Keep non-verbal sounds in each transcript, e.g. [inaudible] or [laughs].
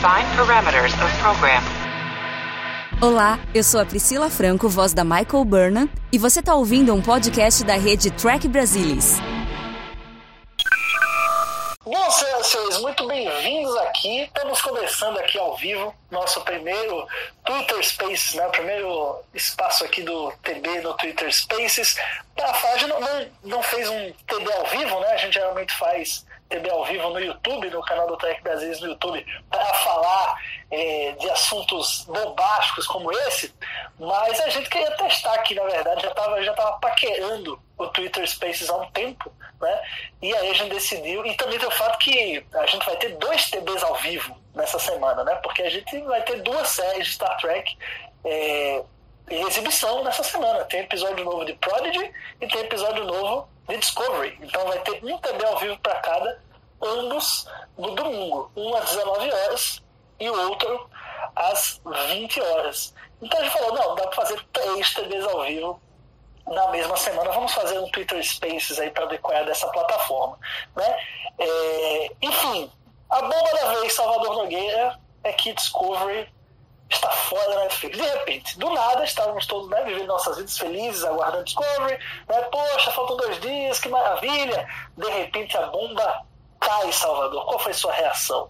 Define parameters of program. Olá, eu sou a Priscila Franco, voz da Michael Burnham, e você está ouvindo um podcast da rede Track Brasilis. Bom, senhoras e senhores, muito bem-vindos aqui. Estamos começando aqui ao vivo nosso primeiro Twitter Spaces, né? O primeiro espaço aqui do TB no Twitter Spaces. Para falar, a gente não, não, não fez um TB ao vivo, né? A gente geralmente faz TB ao vivo no YouTube, no canal do Trek Brasil no YouTube, para falar é, de assuntos bombásticos como esse, mas a gente queria testar aqui, na verdade, já estava já tava paquerando o Twitter Spaces há um tempo, né? E aí a gente decidiu, e também tem o fato que a gente vai ter dois TBs ao vivo nessa semana, né? Porque a gente vai ter duas séries de Star Trek é, em exibição nessa semana. Tem episódio novo de Prodigy e tem episódio novo de Discovery. Então vai ter um TB ao vivo para cada, ambos no domingo, um às 19 horas e o outro às 20 horas. Então a gente falou, não, dá para fazer três TBs ao vivo na mesma semana. Vamos fazer um Twitter Spaces aí para decorar dessa plataforma. Né? É, enfim, a bomba da vez, Salvador Nogueira, é que Discovery está fora da Netflix. De repente, do nada, estávamos todos né, vivendo nossas vidas felizes, aguardando Discovery. Né? Poxa, faltam dois dias, que maravilha! De repente, a bomba cai, Salvador. Qual foi sua reação?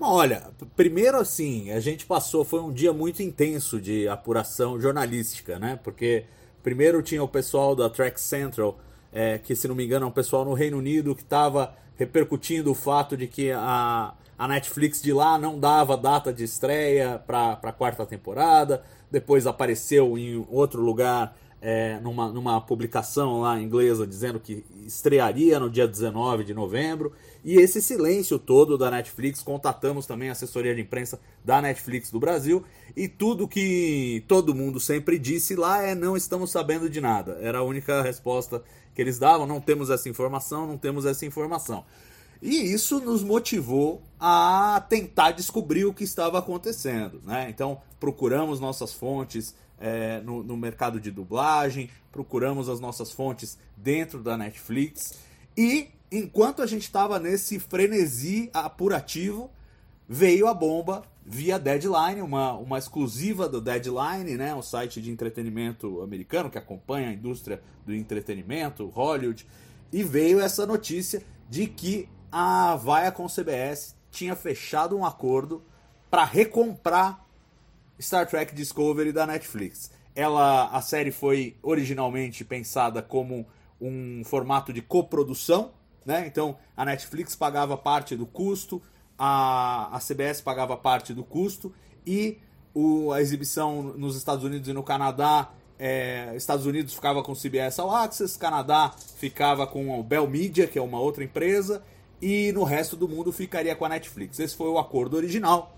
Olha, primeiro assim, a gente passou, foi um dia muito intenso de apuração jornalística, né? Porque primeiro tinha o pessoal da Track Central, é, que se não me engano é um pessoal no Reino Unido que estava repercutindo o fato de que a, a Netflix de lá não dava data de estreia para a quarta temporada. Depois apareceu em outro lugar, é, numa, numa publicação lá inglesa, dizendo que estrearia no dia 19 de novembro. E esse silêncio todo da Netflix, contatamos também a assessoria de imprensa da Netflix do Brasil. E tudo que todo mundo sempre disse lá é: não estamos sabendo de nada. Era a única resposta que eles davam: não temos essa informação, não temos essa informação. E isso nos motivou a tentar descobrir o que estava acontecendo. Né? Então, procuramos nossas fontes é, no, no mercado de dublagem, procuramos as nossas fontes dentro da Netflix. E enquanto a gente estava nesse frenesi apurativo, veio a bomba via Deadline, uma, uma exclusiva do Deadline, né, um site de entretenimento americano que acompanha a indústria do entretenimento, Hollywood, e veio essa notícia de que a Viacom CBS tinha fechado um acordo para recomprar Star Trek Discovery da Netflix. Ela, a série foi originalmente pensada como um formato de coprodução, né? Então a Netflix pagava parte do custo, a, a CBS pagava parte do custo e o, a exibição nos Estados Unidos e no Canadá é, Estados Unidos ficava com o CBS All Access, Canadá ficava com o Bell Media, que é uma outra empresa, e no resto do mundo ficaria com a Netflix. Esse foi o acordo original,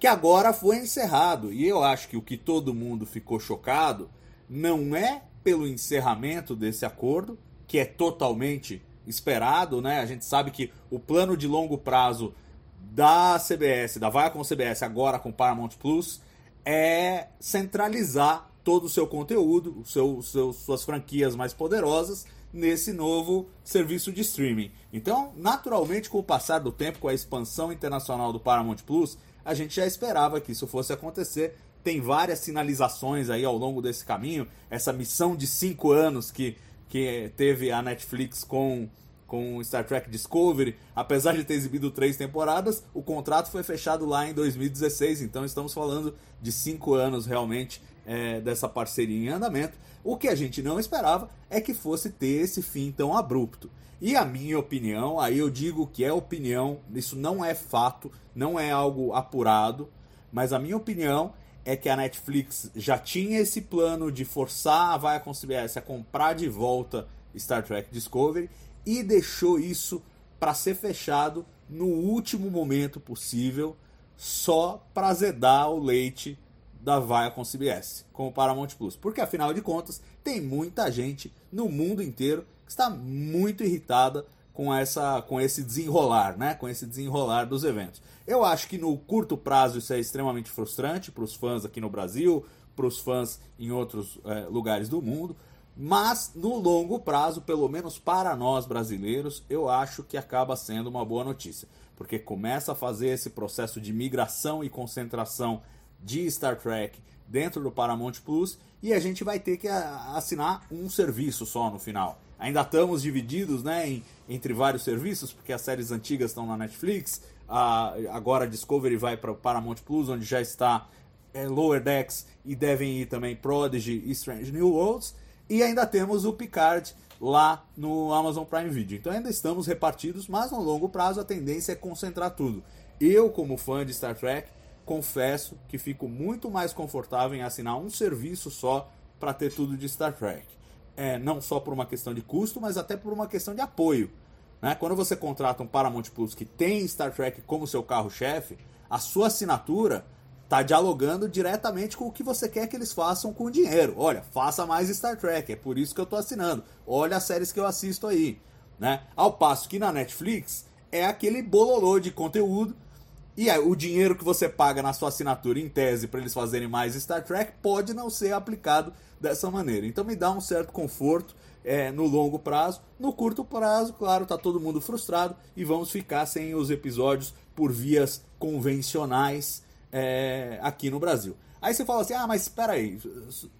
que agora foi encerrado. E eu acho que o que todo mundo ficou chocado não é pelo encerramento desse acordo, que é totalmente esperado, né? A gente sabe que o plano de longo prazo da CBS, da Viacom CBS agora com Paramount Plus, é centralizar todo o seu conteúdo, o seu, seu, suas franquias mais poderosas nesse novo serviço de streaming. Então, naturalmente, com o passar do tempo, com a expansão internacional do Paramount Plus, a gente já esperava que isso fosse acontecer. Tem várias sinalizações aí ao longo desse caminho. Essa missão de cinco anos que, que teve a Netflix com com Star Trek Discovery, apesar de ter exibido três temporadas, o contrato foi fechado lá em 2016, então estamos falando de cinco anos realmente é, dessa parceria em andamento. O que a gente não esperava é que fosse ter esse fim tão abrupto. E a minha opinião, aí eu digo que é opinião, isso não é fato, não é algo apurado, mas a minha opinião é que a Netflix já tinha esse plano de forçar a Viacom CBS a comprar de volta Star Trek Discovery e deixou isso para ser fechado no último momento possível, só para azedar o leite da Viacom CBS com o Paramount Plus, porque afinal de contas tem muita gente no mundo inteiro que está muito irritada com essa com esse desenrolar, né? Com esse desenrolar dos eventos. Eu acho que no curto prazo isso é extremamente frustrante para os fãs aqui no Brasil, para os fãs em outros é, lugares do mundo, mas no longo prazo, pelo menos para nós brasileiros, eu acho que acaba sendo uma boa notícia. porque começa a fazer esse processo de migração e concentração de Star Trek dentro do Paramount Plus e a gente vai ter que assinar um serviço só no final. Ainda estamos divididos né, em, entre vários serviços, porque as séries antigas estão na Netflix, a, agora a Discovery vai para o Paramount Plus, onde já está é, Lower Decks e devem ir também Prodigy e Strange New Worlds. E ainda temos o Picard lá no Amazon Prime Video. Então ainda estamos repartidos, mas no longo prazo a tendência é concentrar tudo. Eu, como fã de Star Trek, confesso que fico muito mais confortável em assinar um serviço só para ter tudo de Star Trek. É, não só por uma questão de custo, mas até por uma questão de apoio. Né? Quando você contrata um Paramount Plus que tem Star Trek como seu carro-chefe, a sua assinatura está dialogando diretamente com o que você quer que eles façam com o dinheiro. Olha, faça mais Star Trek, é por isso que eu estou assinando. Olha as séries que eu assisto aí. Né? Ao passo que na Netflix é aquele bololô de conteúdo e aí, o dinheiro que você paga na sua assinatura, em tese, para eles fazerem mais Star Trek, pode não ser aplicado dessa maneira. Então me dá um certo conforto é, no longo prazo. No curto prazo, claro, tá todo mundo frustrado e vamos ficar sem os episódios por vias convencionais é, aqui no Brasil. Aí você fala assim: ah, mas espera aí,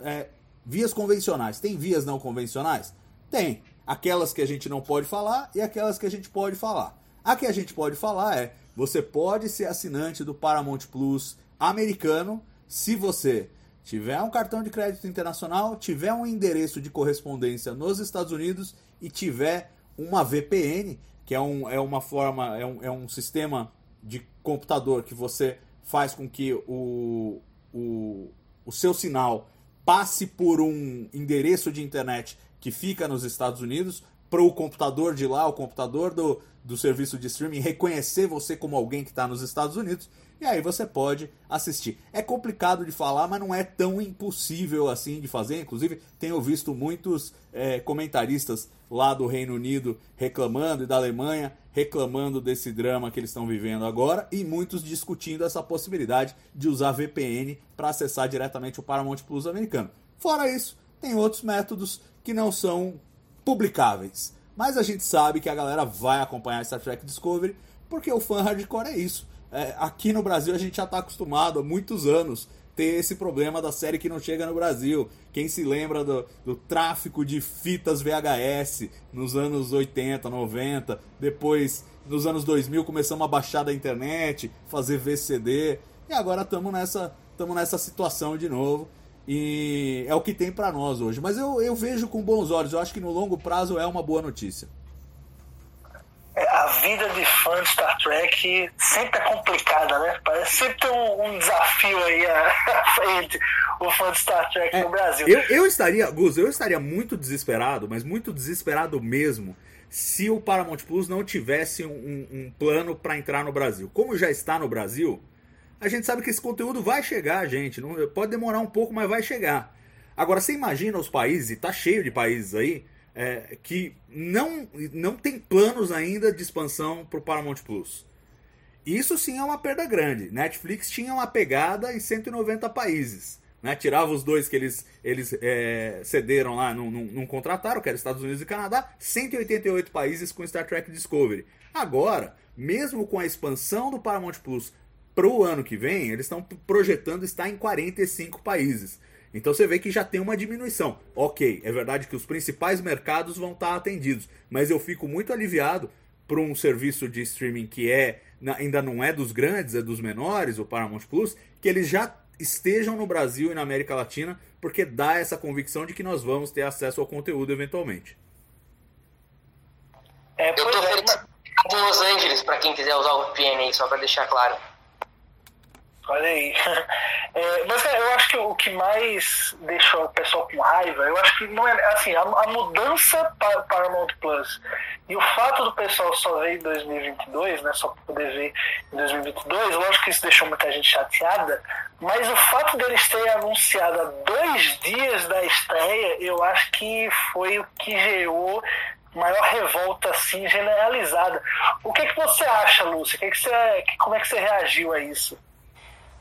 é, vias convencionais, tem vias não convencionais? Tem. Aquelas que a gente não pode falar e aquelas que a gente pode falar. A que a gente pode falar é você pode ser assinante do Paramount Plus americano se você tiver um cartão de crédito internacional, tiver um endereço de correspondência nos Estados Unidos e tiver uma VPN, que é, um, é uma forma, é um, é um sistema de computador que você faz com que o, o, o seu sinal passe por um endereço de internet que fica nos Estados Unidos para o computador de lá, o computador do, do serviço de streaming reconhecer você como alguém que está nos Estados Unidos e aí você pode assistir. É complicado de falar, mas não é tão impossível assim de fazer. Inclusive, tenho visto muitos é, comentaristas lá do Reino Unido reclamando e da Alemanha reclamando desse drama que eles estão vivendo agora e muitos discutindo essa possibilidade de usar VPN para acessar diretamente o Paramount Plus americano. Fora isso, tem outros métodos que não são publicáveis. Mas a gente sabe que a galera vai acompanhar Star Trek Discovery porque o fã hardcore é isso. É, aqui no Brasil a gente já está acostumado há muitos anos ter esse problema da série que não chega no Brasil. Quem se lembra do, do, tráfico de fitas VHS nos anos 80, 90, depois nos anos 2000 começamos a baixar da internet, fazer VCD, e agora estamos nessa, nessa situação de novo. E é o que tem para nós hoje. Mas eu, eu vejo com bons olhos. Eu acho que no longo prazo é uma boa notícia. É, a vida de fã de Star Trek sempre é complicada, né? Parece sempre ter um, um desafio aí [laughs] à frente, o fã de Star Trek é, no Brasil. Eu, eu estaria, Gus, eu estaria muito desesperado, mas muito desesperado mesmo, se o Paramount Plus não tivesse um, um plano para entrar no Brasil. Como já está no Brasil, a gente sabe que esse conteúdo vai chegar, gente. Não, pode demorar um pouco, mas vai chegar. Agora, você imagina os países, e tá cheio de países aí, é, que não, não tem planos ainda de expansão para o Paramount Plus. Isso sim é uma perda grande. Netflix tinha uma pegada em 190 países. Né? Tirava os dois que eles, eles é, cederam lá, não, não, não contrataram, que era Estados Unidos e Canadá, 188 países com Star Trek Discovery. Agora, mesmo com a expansão do Paramount Plus para o ano que vem, eles estão projetando estar em 45 países. Então você vê que já tem uma diminuição. Ok, é verdade que os principais mercados vão estar atendidos, mas eu fico muito aliviado para um serviço de streaming que é ainda não é dos grandes, é dos menores, o Paramount Plus, que eles já estejam no Brasil e na América Latina, porque dá essa convicção de que nós vamos ter acesso ao conteúdo eventualmente. É, eu tô é, em Los Angeles para quem quiser usar o VPN aí, só para deixar claro. Olha aí. [laughs] É, mas é, eu acho que o que mais deixa o pessoal com raiva, eu acho que não é assim, a, a mudança para Paramount Plus e o fato do pessoal só ver em 2022, né, só poder ver em 2022, lógico que isso deixou muita gente chateada, mas o fato deles terem anunciado há dois dias da estreia, eu acho que foi o que gerou maior revolta assim generalizada. O que, que você acha, Lúcia? Que que você, como é que você reagiu a isso?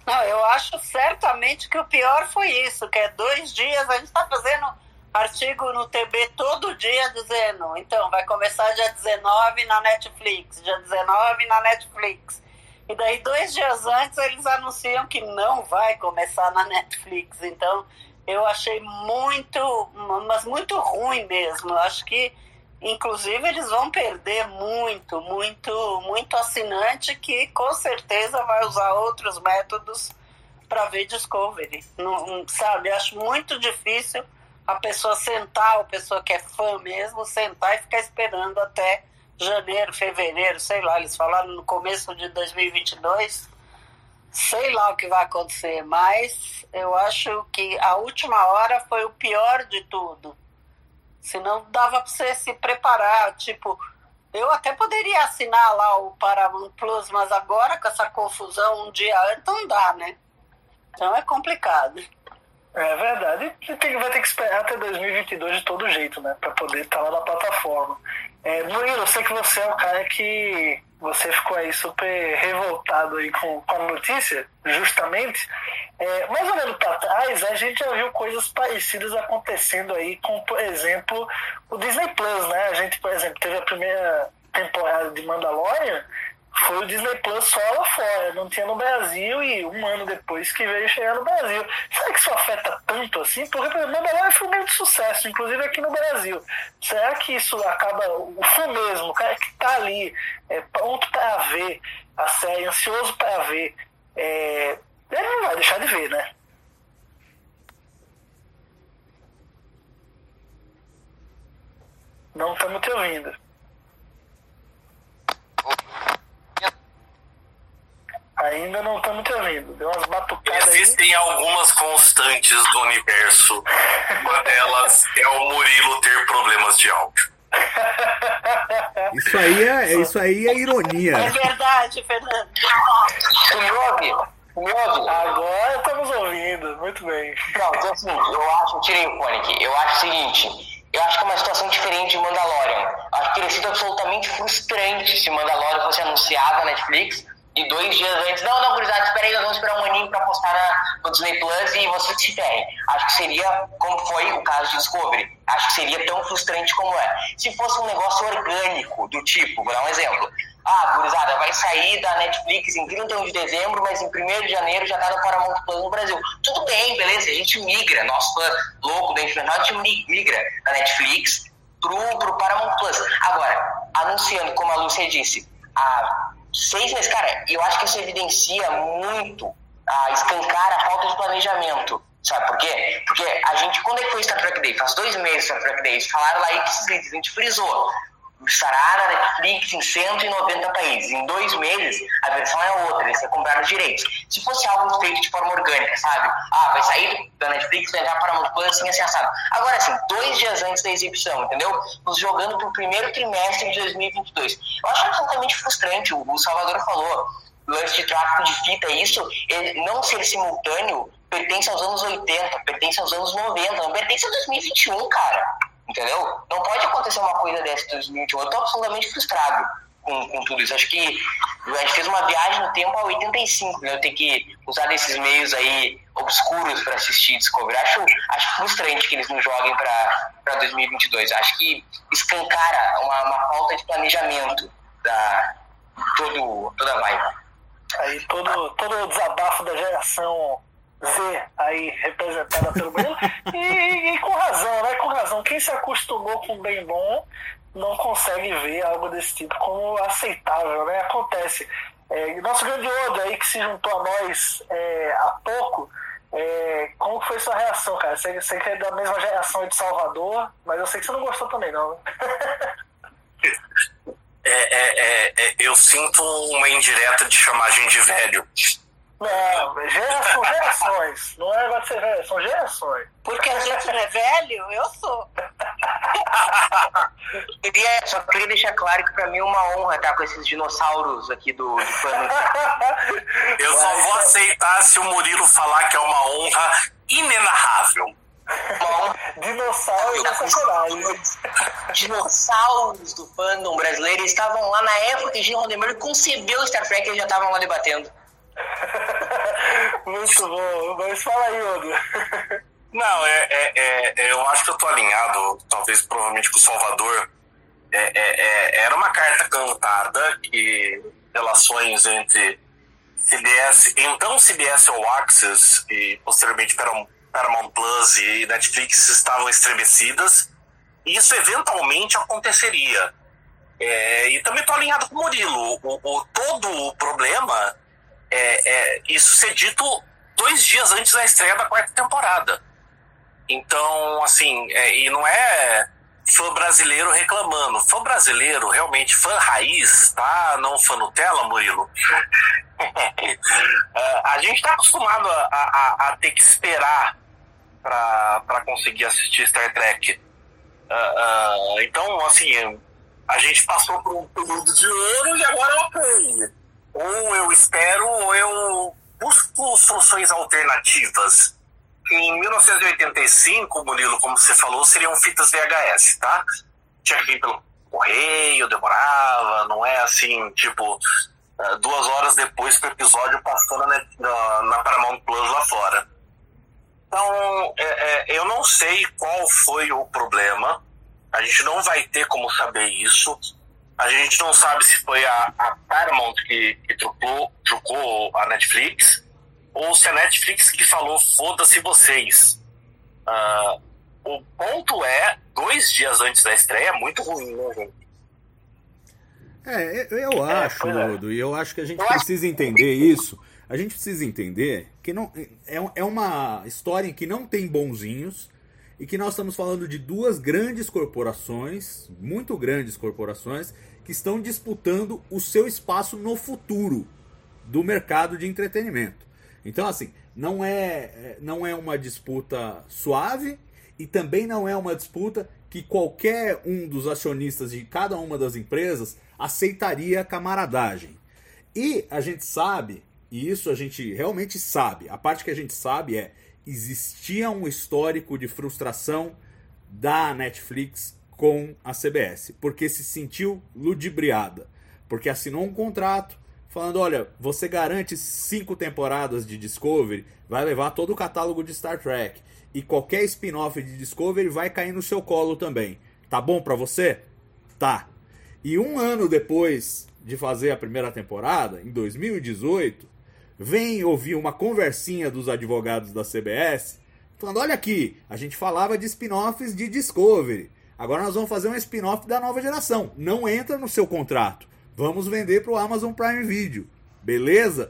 Não, eu acho certamente que o pior foi isso, que é dois dias a gente está fazendo artigo no TB todo dia dizendo, então, vai começar dia 19 na Netflix, dia 19 na Netflix. E daí, dois dias antes, eles anunciam que não vai começar na Netflix. Então, eu achei muito, mas muito ruim mesmo. Acho que, inclusive, eles vão perder muito, muito, muito assinante que com certeza vai usar outros métodos para ver Discovery. Não, sabe, acho muito difícil a pessoa sentar, a pessoa que é fã mesmo, sentar e ficar esperando até janeiro, fevereiro, sei lá, eles falaram no começo de 2022. Sei lá o que vai acontecer, mas eu acho que a última hora foi o pior de tudo. Senão dava para você se preparar, tipo, eu até poderia assinar lá o Paramount Plus, mas agora com essa confusão um dia antes não dá, né? Então é complicado. É verdade. Tem, vai ter que esperar até 2022 de todo jeito, né? Pra poder estar tá lá na plataforma. É, Murilo, eu sei que você é o cara que você ficou aí super revoltado aí com, com a notícia, justamente. É, mais olhando para trás, a gente já viu coisas parecidas acontecendo aí com, por exemplo, o Disney Plus, né? A gente, por exemplo, teve a primeira temporada de Mandalorian foi o Disney Plus só lá fora, não tinha no Brasil e um ano depois que veio chegar no Brasil. Será que isso afeta tanto assim? Porque, Mandalorian foi um grande sucesso, inclusive aqui no Brasil. Será que isso acaba, o fã mesmo, o cara que tá ali, é, pronto para ver a série, ansioso para ver, é, ele não vai deixar de ver, né? Não estamos te ouvindo. Ainda não estamos te ouvindo. Deu umas batucadas Existem aí. algumas constantes do universo. Uma delas é o Murilo ter problemas de áudio. Isso aí é, isso aí é ironia. É verdade, Fernando. Me ouve? Tu me ouve? Agora estamos ouvindo, muito bem. Não, então assim, eu acho, tirei o fone aqui, eu acho o seguinte, eu acho que é uma situação diferente de Mandalorian. Acho que teria sido absolutamente frustrante se Mandalorian fosse anunciado na Netflix e dois dias antes, não, não, gurizada, espera aí, nós vamos esperar um aninho pra postar na, no Disney Plus e você se ferre. Acho que seria, como foi o caso de Discovery, acho que seria tão frustrante como é. Se fosse um negócio orgânico, do tipo, vou dar um exemplo. Ah, gurizada, vai sair da Netflix em 31 de dezembro, mas em 1 de janeiro já tá no Paramount Plus no Brasil. Tudo bem, beleza, a gente migra, nosso fã louco da internet, migra da Netflix pro, pro Paramount Plus. Agora, anunciando, como a Lúcia disse, a seis meses, cara, eu acho que isso evidencia muito a escancar a falta de planejamento. Sabe por quê? Porque a gente, quando é que foi Star Trek Day? Faz dois meses Star Trek Day. Falaram lá que a gente frisou. Estará na Netflix em 190 países. Em dois meses, a versão é outra, eles compraram os direitos. Se fosse algo feito de forma orgânica, sabe? Ah, vai sair da Netflix, vai entrar para uma coisa assim, assim, assado. Agora, assim, dois dias antes da exibição, entendeu? Nos jogando para o primeiro trimestre de 2022. Eu acho absolutamente frustrante. O Salvador falou, lance de tráfico de fita, isso, ele, não ser simultâneo, pertence aos anos 80, pertence aos anos 90, não pertence a 2021, cara. Entendeu? Não pode acontecer uma coisa dessa em 2021. Eu tô absolutamente frustrado com, com tudo isso. Acho que a gente fez uma viagem no tempo a 85, né? Eu tenho que usar desses meios aí obscuros para assistir Discovery. Acho, acho frustrante que eles não joguem para 2022. Acho que escancara uma, uma falta de planejamento da todo, toda a vibe. Aí todo, todo o desabafo da geração Z aí representada pelo Murilo e, e, com razão, né? Com razão. Quem se acostumou com bem bom não consegue ver algo desse tipo como aceitável, né? Acontece. É, nosso grande Odo aí que se juntou a nós é, há pouco, é, como foi sua reação, cara? Você, você é da mesma geração de Salvador, mas eu sei que você não gostou também, não. Né? [laughs] É, é, é, é, eu sinto uma indireta de gente de velho. Não, geração, gerações. Não é negócio de ser velho, são gerações. Porque a gente não é velho, eu sou. queria, [laughs] só queria deixar claro que pra mim é uma honra estar com esses dinossauros aqui do, do. [laughs] Eu só vou aceitar se o Murilo falar que é uma honra inenarrável. Dinossauros é sacanagem. Dinossauros do fandom brasileiro estavam lá na época que Gene Roddenberry concebeu Star Trek e eles já estavam lá debatendo. [laughs] Muito bom, mas fala aí, Odo. [laughs] Não, é, é, é, eu acho que eu tô alinhado, talvez provavelmente com o Salvador. É, é, é, era uma carta cantada que relações entre CBS, então CBS All Access e posteriormente Paramount Plus e Netflix estavam estremecidas. E isso eventualmente aconteceria. É, e também estou alinhado com o Murilo. O, o, todo o problema é, é, isso ser dito dois dias antes da estreia da quarta temporada. Então, assim, é, e não é fã brasileiro reclamando. Fã brasileiro, realmente, fã raiz, tá? Não fã Nutella, Murilo. [laughs] É, a gente está acostumado a, a, a, ter que esperar para conseguir assistir Star Trek. Uh, uh, então, assim, a gente passou por um período de ouro e agora eu apoio. Ou eu espero, ou eu busco soluções alternativas. Em 1985, Murilo, como você falou, seriam fitas VHS, tá? Tinha que vir pelo correio, demorava, não é assim, tipo, é, duas horas depois que o episódio passou na, na, na Paramount Plus lá fora. Então, é, é, eu não sei qual foi o problema, a gente não vai ter como saber isso. A gente não sabe se foi a, a Paramount que, que trocou, trocou a Netflix ou se a Netflix que falou foda-se vocês. Uh, o ponto é, dois dias antes da estreia é muito ruim, né, gente? É, eu é, acho, é, Ludo, e eu acho que a gente eu precisa acho... entender isso. A gente precisa entender que não é, é uma história em que não tem bonzinhos e que nós estamos falando de duas grandes corporações, muito grandes corporações, que estão disputando o seu espaço no futuro do mercado de entretenimento. Então, assim, não é, é, não é uma disputa suave e também não é uma disputa que qualquer um dos acionistas de cada uma das empresas aceitaria camaradagem. E a gente sabe, e isso a gente realmente sabe, a parte que a gente sabe é existia um histórico de frustração da Netflix com a CBS, porque se sentiu ludibriada, porque assinou um contrato falando, olha, você garante cinco temporadas de Discovery, vai levar todo o catálogo de Star Trek e qualquer spin-off de Discovery vai cair no seu colo também. Tá bom para você? Tá. E um ano depois de fazer a primeira temporada, em 2018, vem ouvir uma conversinha dos advogados da CBS, falando: olha aqui, a gente falava de spin-offs de Discovery. Agora nós vamos fazer um spin-off da nova geração. Não entra no seu contrato. Vamos vender para o Amazon Prime Video. Beleza?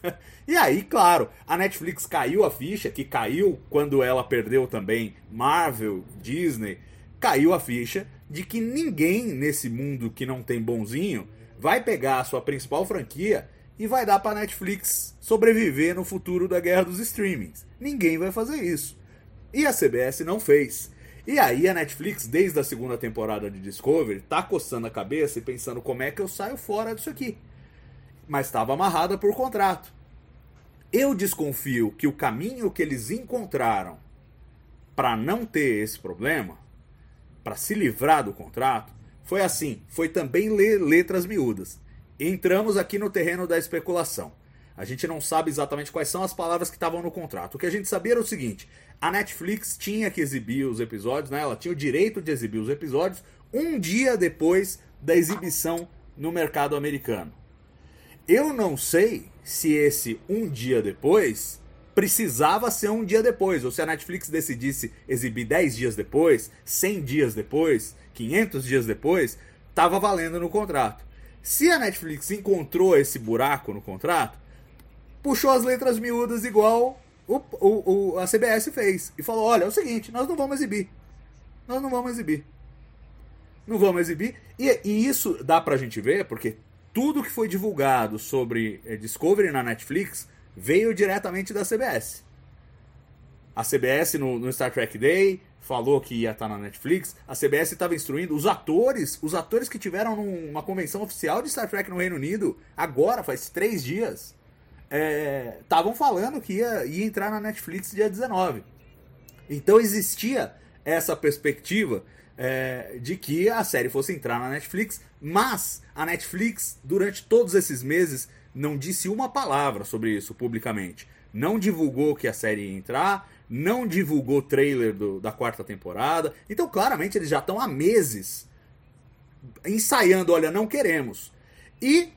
[laughs] e aí, claro, a Netflix caiu a ficha, que caiu quando ela perdeu também Marvel, Disney, caiu a ficha de que ninguém nesse mundo que não tem bonzinho vai pegar a sua principal franquia e vai dar para Netflix sobreviver no futuro da guerra dos streamings. Ninguém vai fazer isso. E a CBS não fez. E aí a Netflix, desde a segunda temporada de Discovery, tá coçando a cabeça e pensando como é que eu saio fora disso aqui. Mas estava amarrada por contrato. Eu desconfio que o caminho que eles encontraram para não ter esse problema, para se livrar do contrato, foi assim, foi também ler letras miúdas entramos aqui no terreno da especulação. A gente não sabe exatamente quais são as palavras que estavam no contrato. O que a gente sabia era o seguinte: a Netflix tinha que exibir os episódios, né? ela tinha o direito de exibir os episódios um dia depois da exibição no mercado americano. Eu não sei se esse um dia depois precisava ser um dia depois, ou se a Netflix decidisse exibir 10 dias depois, 100 dias depois, 500 dias depois, estava valendo no contrato. Se a Netflix encontrou esse buraco no contrato, puxou as letras miúdas igual o, o, o, a CBS fez. E falou: olha, é o seguinte, nós não vamos exibir. Nós não vamos exibir. Não vamos exibir. E, e isso dá pra gente ver, porque tudo que foi divulgado sobre eh, Discovery na Netflix veio diretamente da CBS. A CBS no, no Star Trek Day falou que ia estar na Netflix. A CBS estava instruindo os atores, os atores que tiveram numa convenção oficial de Star Trek no Reino Unido, agora, faz três dias, estavam é, falando que ia, ia entrar na Netflix dia 19. Então existia essa perspectiva é, de que a série fosse entrar na Netflix, mas a Netflix, durante todos esses meses, não disse uma palavra sobre isso publicamente. Não divulgou que a série ia entrar, não divulgou trailer do, da quarta temporada. Então, claramente, eles já estão há meses ensaiando: olha, não queremos. E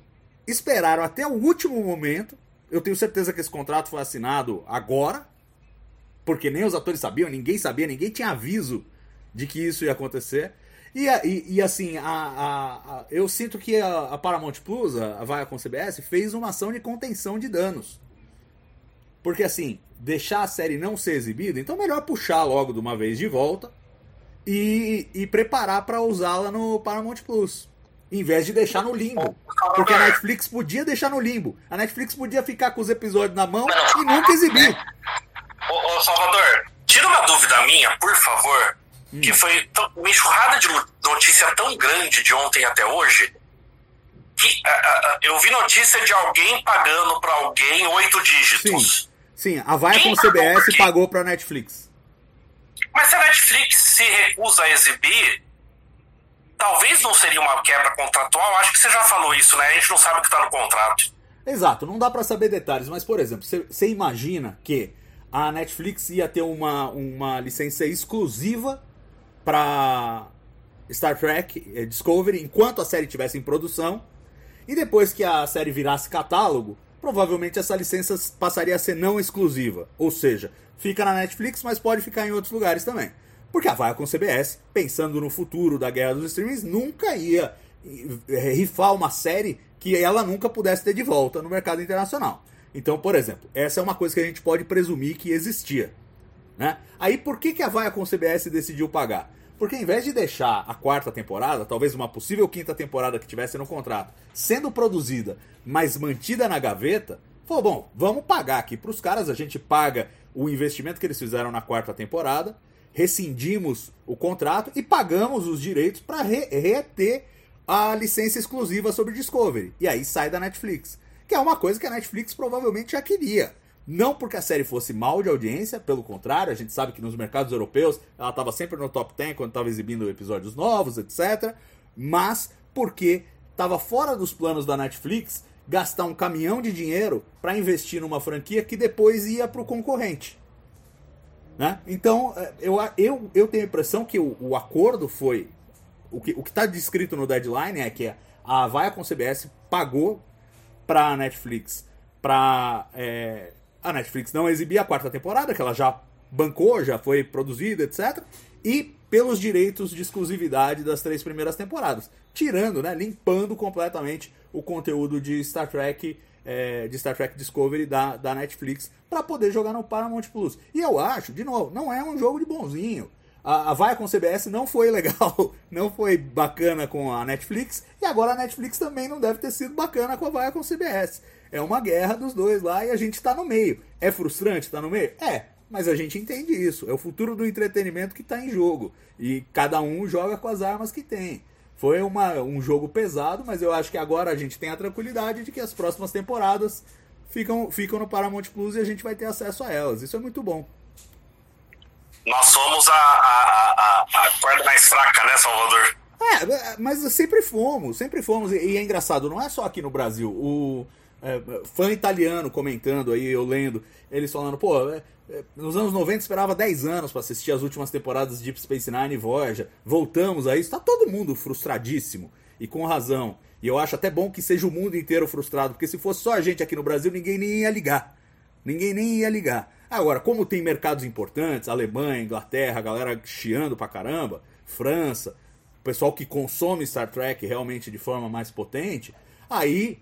esperaram até o último momento. Eu tenho certeza que esse contrato foi assinado agora, porque nem os atores sabiam, ninguém sabia, ninguém tinha aviso de que isso ia acontecer. E, e, e assim, a, a, a, eu sinto que a, Paramount Plus, a, a CBS, fez uma ação de contenção de danos. Porque assim, deixar a série não ser exibida, então melhor puxar logo de uma vez de volta e, e preparar para usá-la no Paramount Plus. Em vez de deixar no limbo. Porque a Netflix podia deixar no limbo. A Netflix podia ficar com os episódios na mão e nunca exibir. Ô, ô Salvador, tira uma dúvida minha, por favor. Hum. Que foi uma enxurrada de notícia tão grande de ontem até hoje. Que eu vi notícia de alguém pagando para alguém oito dígitos. Sim. Sim, a Viacom CBS pagou pra Netflix. Mas se a Netflix se recusa a exibir, talvez não seria uma quebra contratual. Acho que você já falou isso, né? A gente não sabe o que tá no contrato. Exato, não dá para saber detalhes, mas por exemplo, você imagina que a Netflix ia ter uma, uma licença exclusiva para Star Trek eh, Discovery enquanto a série estivesse em produção, e depois que a série virasse catálogo, provavelmente essa licença passaria a ser não exclusiva. Ou seja, fica na Netflix, mas pode ficar em outros lugares também. Porque a Viacom CBS, pensando no futuro da guerra dos streamings, nunca ia eh, rifar uma série que ela nunca pudesse ter de volta no mercado internacional. Então, por exemplo, essa é uma coisa que a gente pode presumir que existia. Né? Aí por que, que a Viacom CBS decidiu pagar? Porque em vez de deixar a quarta temporada, talvez uma possível quinta temporada que tivesse no contrato, sendo produzida, mas mantida na gaveta, falou: bom, vamos pagar aqui para os caras, a gente paga o investimento que eles fizeram na quarta temporada, rescindimos o contrato e pagamos os direitos para re reter a licença exclusiva sobre Discovery. E aí sai da Netflix. Que é uma coisa que a Netflix provavelmente já queria. Não porque a série fosse mal de audiência, pelo contrário, a gente sabe que nos mercados europeus ela estava sempre no top 10 quando estava exibindo episódios novos, etc. Mas porque estava fora dos planos da Netflix gastar um caminhão de dinheiro para investir numa franquia que depois ia para o concorrente. Né? Então, é, eu, eu, eu tenho a impressão que o, o acordo foi. O que está descrito no deadline é que a Viacom CBS pagou para a Netflix para é, a Netflix não exibir a quarta temporada, que ela já bancou, já foi produzida, etc. E pelos direitos de exclusividade das três primeiras temporadas. Tirando, né, limpando completamente o conteúdo de Star Trek, é, de Star Trek Discovery da, da Netflix para poder jogar no Paramount Plus. E eu acho, de novo, não é um jogo de bonzinho. A, a Vaia com CBS não foi [laughs] legal, não foi bacana com a Netflix, e agora a Netflix também não deve ter sido bacana com a Vaia com CBS. É uma guerra dos dois lá e a gente tá no meio. É frustrante estar tá no meio? É, mas a gente entende isso. É o futuro do entretenimento que está em jogo. E cada um joga com as armas que tem. Foi uma, um jogo pesado, mas eu acho que agora a gente tem a tranquilidade de que as próximas temporadas ficam, ficam no Paramount Plus e a gente vai ter acesso a elas. Isso é muito bom. Nós somos a, a, a, a corda mais fraca, né, Salvador? É, mas sempre fomos, sempre fomos. E é engraçado, não é só aqui no Brasil. O, é, fã italiano comentando aí, eu lendo, eles falando, pô, é, é, nos anos 90 esperava 10 anos para assistir as últimas temporadas de Deep Space Nine e Voyager. Voltamos a isso, tá todo mundo frustradíssimo e com razão. E eu acho até bom que seja o mundo inteiro frustrado, porque se fosse só a gente aqui no Brasil, ninguém nem ia ligar. Ninguém nem ia ligar. Agora, como tem mercados importantes, Alemanha, Inglaterra, galera chiando pra caramba, França, o pessoal que consome Star Trek realmente de forma mais potente, aí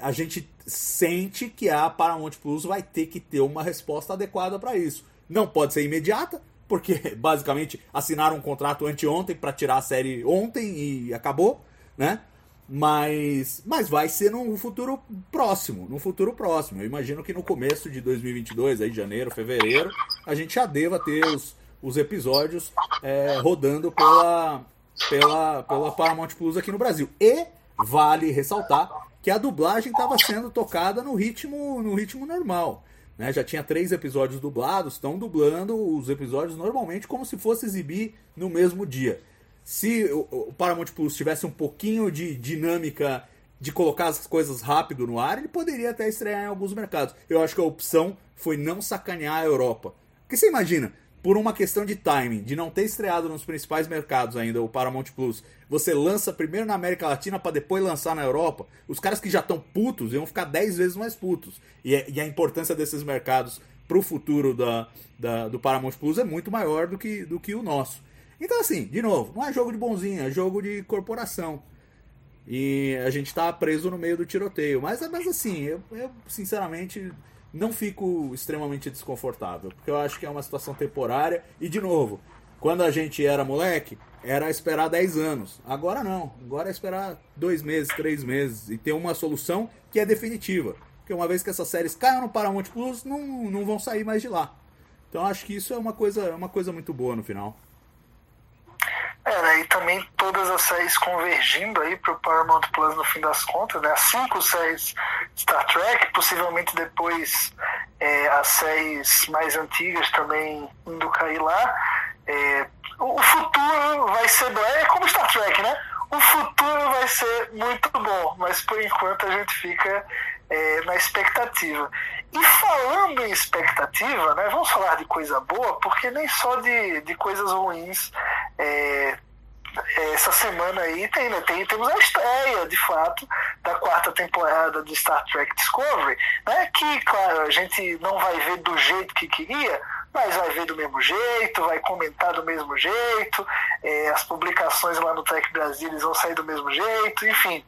a gente sente que a Paramount Plus vai ter que ter uma resposta adequada para isso. Não pode ser imediata, porque [laughs] basicamente assinaram um contrato anteontem para tirar a série ontem e acabou, né? Mas, mas vai ser num futuro próximo, no futuro próximo. Eu imagino que no começo de 2022, aí janeiro, fevereiro, a gente já deva ter os, os episódios é, rodando pela, pela, pela Paramount Plus aqui no Brasil. E vale ressaltar que a dublagem estava sendo tocada no ritmo, no ritmo normal. Né? Já tinha três episódios dublados, estão dublando os episódios normalmente como se fosse exibir no mesmo dia. Se o Paramount Plus tivesse um pouquinho de dinâmica de colocar as coisas rápido no ar, ele poderia até estrear em alguns mercados. Eu acho que a opção foi não sacanear a Europa. Porque você imagina, por uma questão de timing, de não ter estreado nos principais mercados ainda o Paramount Plus, você lança primeiro na América Latina para depois lançar na Europa, os caras que já estão putos iam ficar 10 vezes mais putos. E, e a importância desses mercados para o futuro da, da, do Paramount Plus é muito maior do que, do que o nosso. Então, assim, de novo, não é jogo de bonzinho, é jogo de corporação. E a gente tá preso no meio do tiroteio. Mas, mas assim, eu, eu sinceramente não fico extremamente desconfortável, porque eu acho que é uma situação temporária. E de novo, quando a gente era moleque, era esperar 10 anos. Agora não, agora é esperar dois meses, três meses e ter uma solução que é definitiva. Porque uma vez que essas séries caiam no Paramount Plus, não, não vão sair mais de lá. Então acho que isso é uma coisa, é uma coisa muito boa no final. É, né, e também todas as séries convergindo aí para o Paramount Plus no fim das contas, né? As cinco séries Star Trek, possivelmente depois é, as séries mais antigas também indo cair lá. É, o futuro vai ser é como Star Trek, né? O futuro vai ser muito bom, mas por enquanto a gente fica é, na expectativa. E falando em expectativa, né, vamos falar de coisa boa, porque nem só de, de coisas ruins é, essa semana aí tem, né, tem, temos a estreia, de fato, da quarta temporada de Star Trek Discovery, né, que, claro, a gente não vai ver do jeito que queria, mas vai ver do mesmo jeito, vai comentar do mesmo jeito, é, as publicações lá no Trek Brasil vão sair do mesmo jeito, enfim.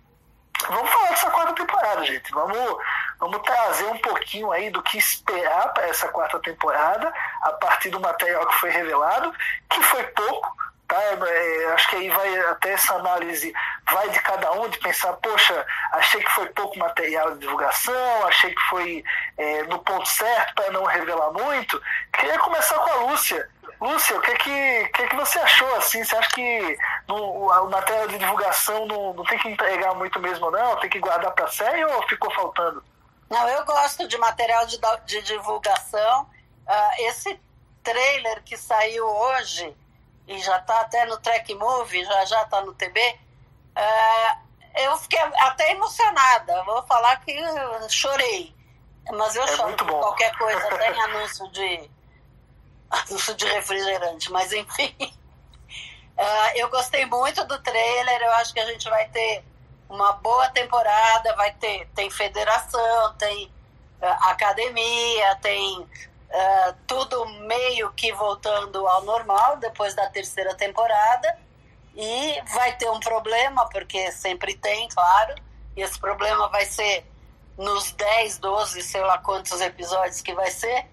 Vamos falar dessa quarta temporada, gente. Vamos, vamos trazer um pouquinho aí do que esperar para essa quarta temporada, a partir do material que foi revelado, que foi pouco, Tá? É, acho que aí vai até essa análise vai de cada um de pensar, poxa, achei que foi pouco material de divulgação, achei que foi é, no ponto certo para não revelar muito. Queria começar com a Lúcia. Lúcia, o que é que, que, é que você achou assim? Você acha que no, material de divulgação não, não tem que entregar muito mesmo, não? Tem que guardar para série ou ficou faltando? Não, eu gosto de material de, de divulgação. Uh, esse trailer que saiu hoje, e já está até no Track Movie, já já está no TB, é, eu fiquei até emocionada. Vou falar que chorei. Mas eu é choro qualquer coisa, [laughs] tem anúncio de anúncio de refrigerante, mas enfim. Uh, [laughs] eu gostei muito do trailer, eu acho que a gente vai ter uma boa temporada, vai ter tem federação, tem uh, academia, tem uh, tudo meio que voltando ao normal depois da terceira temporada. E vai ter um problema, porque sempre tem, claro, e esse problema vai ser nos 10, 12, sei lá quantos episódios que vai ser.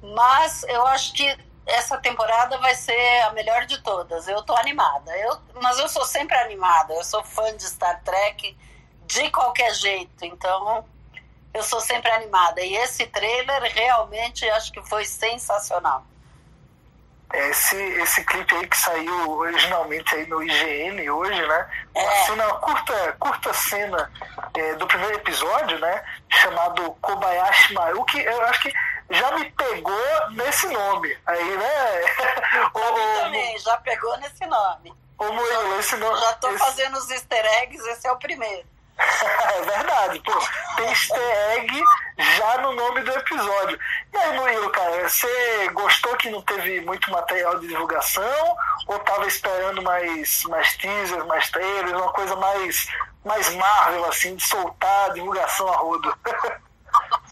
Mas eu acho que essa temporada vai ser a melhor de todas. Eu tô animada. Eu, mas eu sou sempre animada. Eu sou fã de Star Trek de qualquer jeito. Então, eu sou sempre animada. E esse trailer realmente acho que foi sensacional. Esse, esse clipe aí que saiu originalmente aí no IGN hoje, né? Uma é. cena, curta, curta cena é, do primeiro episódio, né? Chamado Kobayashi Maru, que eu acho que já me pegou nesse nome. Aí, né? [laughs] o, também, já pegou nesse nome. O Murilo, esse nome. Já tô esse... fazendo os easter eggs, esse é o primeiro. [laughs] é verdade, pô. Tem easter egg já no nome do episódio. E aí, Murilo, cara, você gostou que não teve muito material de divulgação? Ou tava esperando mais, mais teasers, mais trailers, uma coisa mais, mais Marvel, assim, de soltar a divulgação a rodo? [laughs]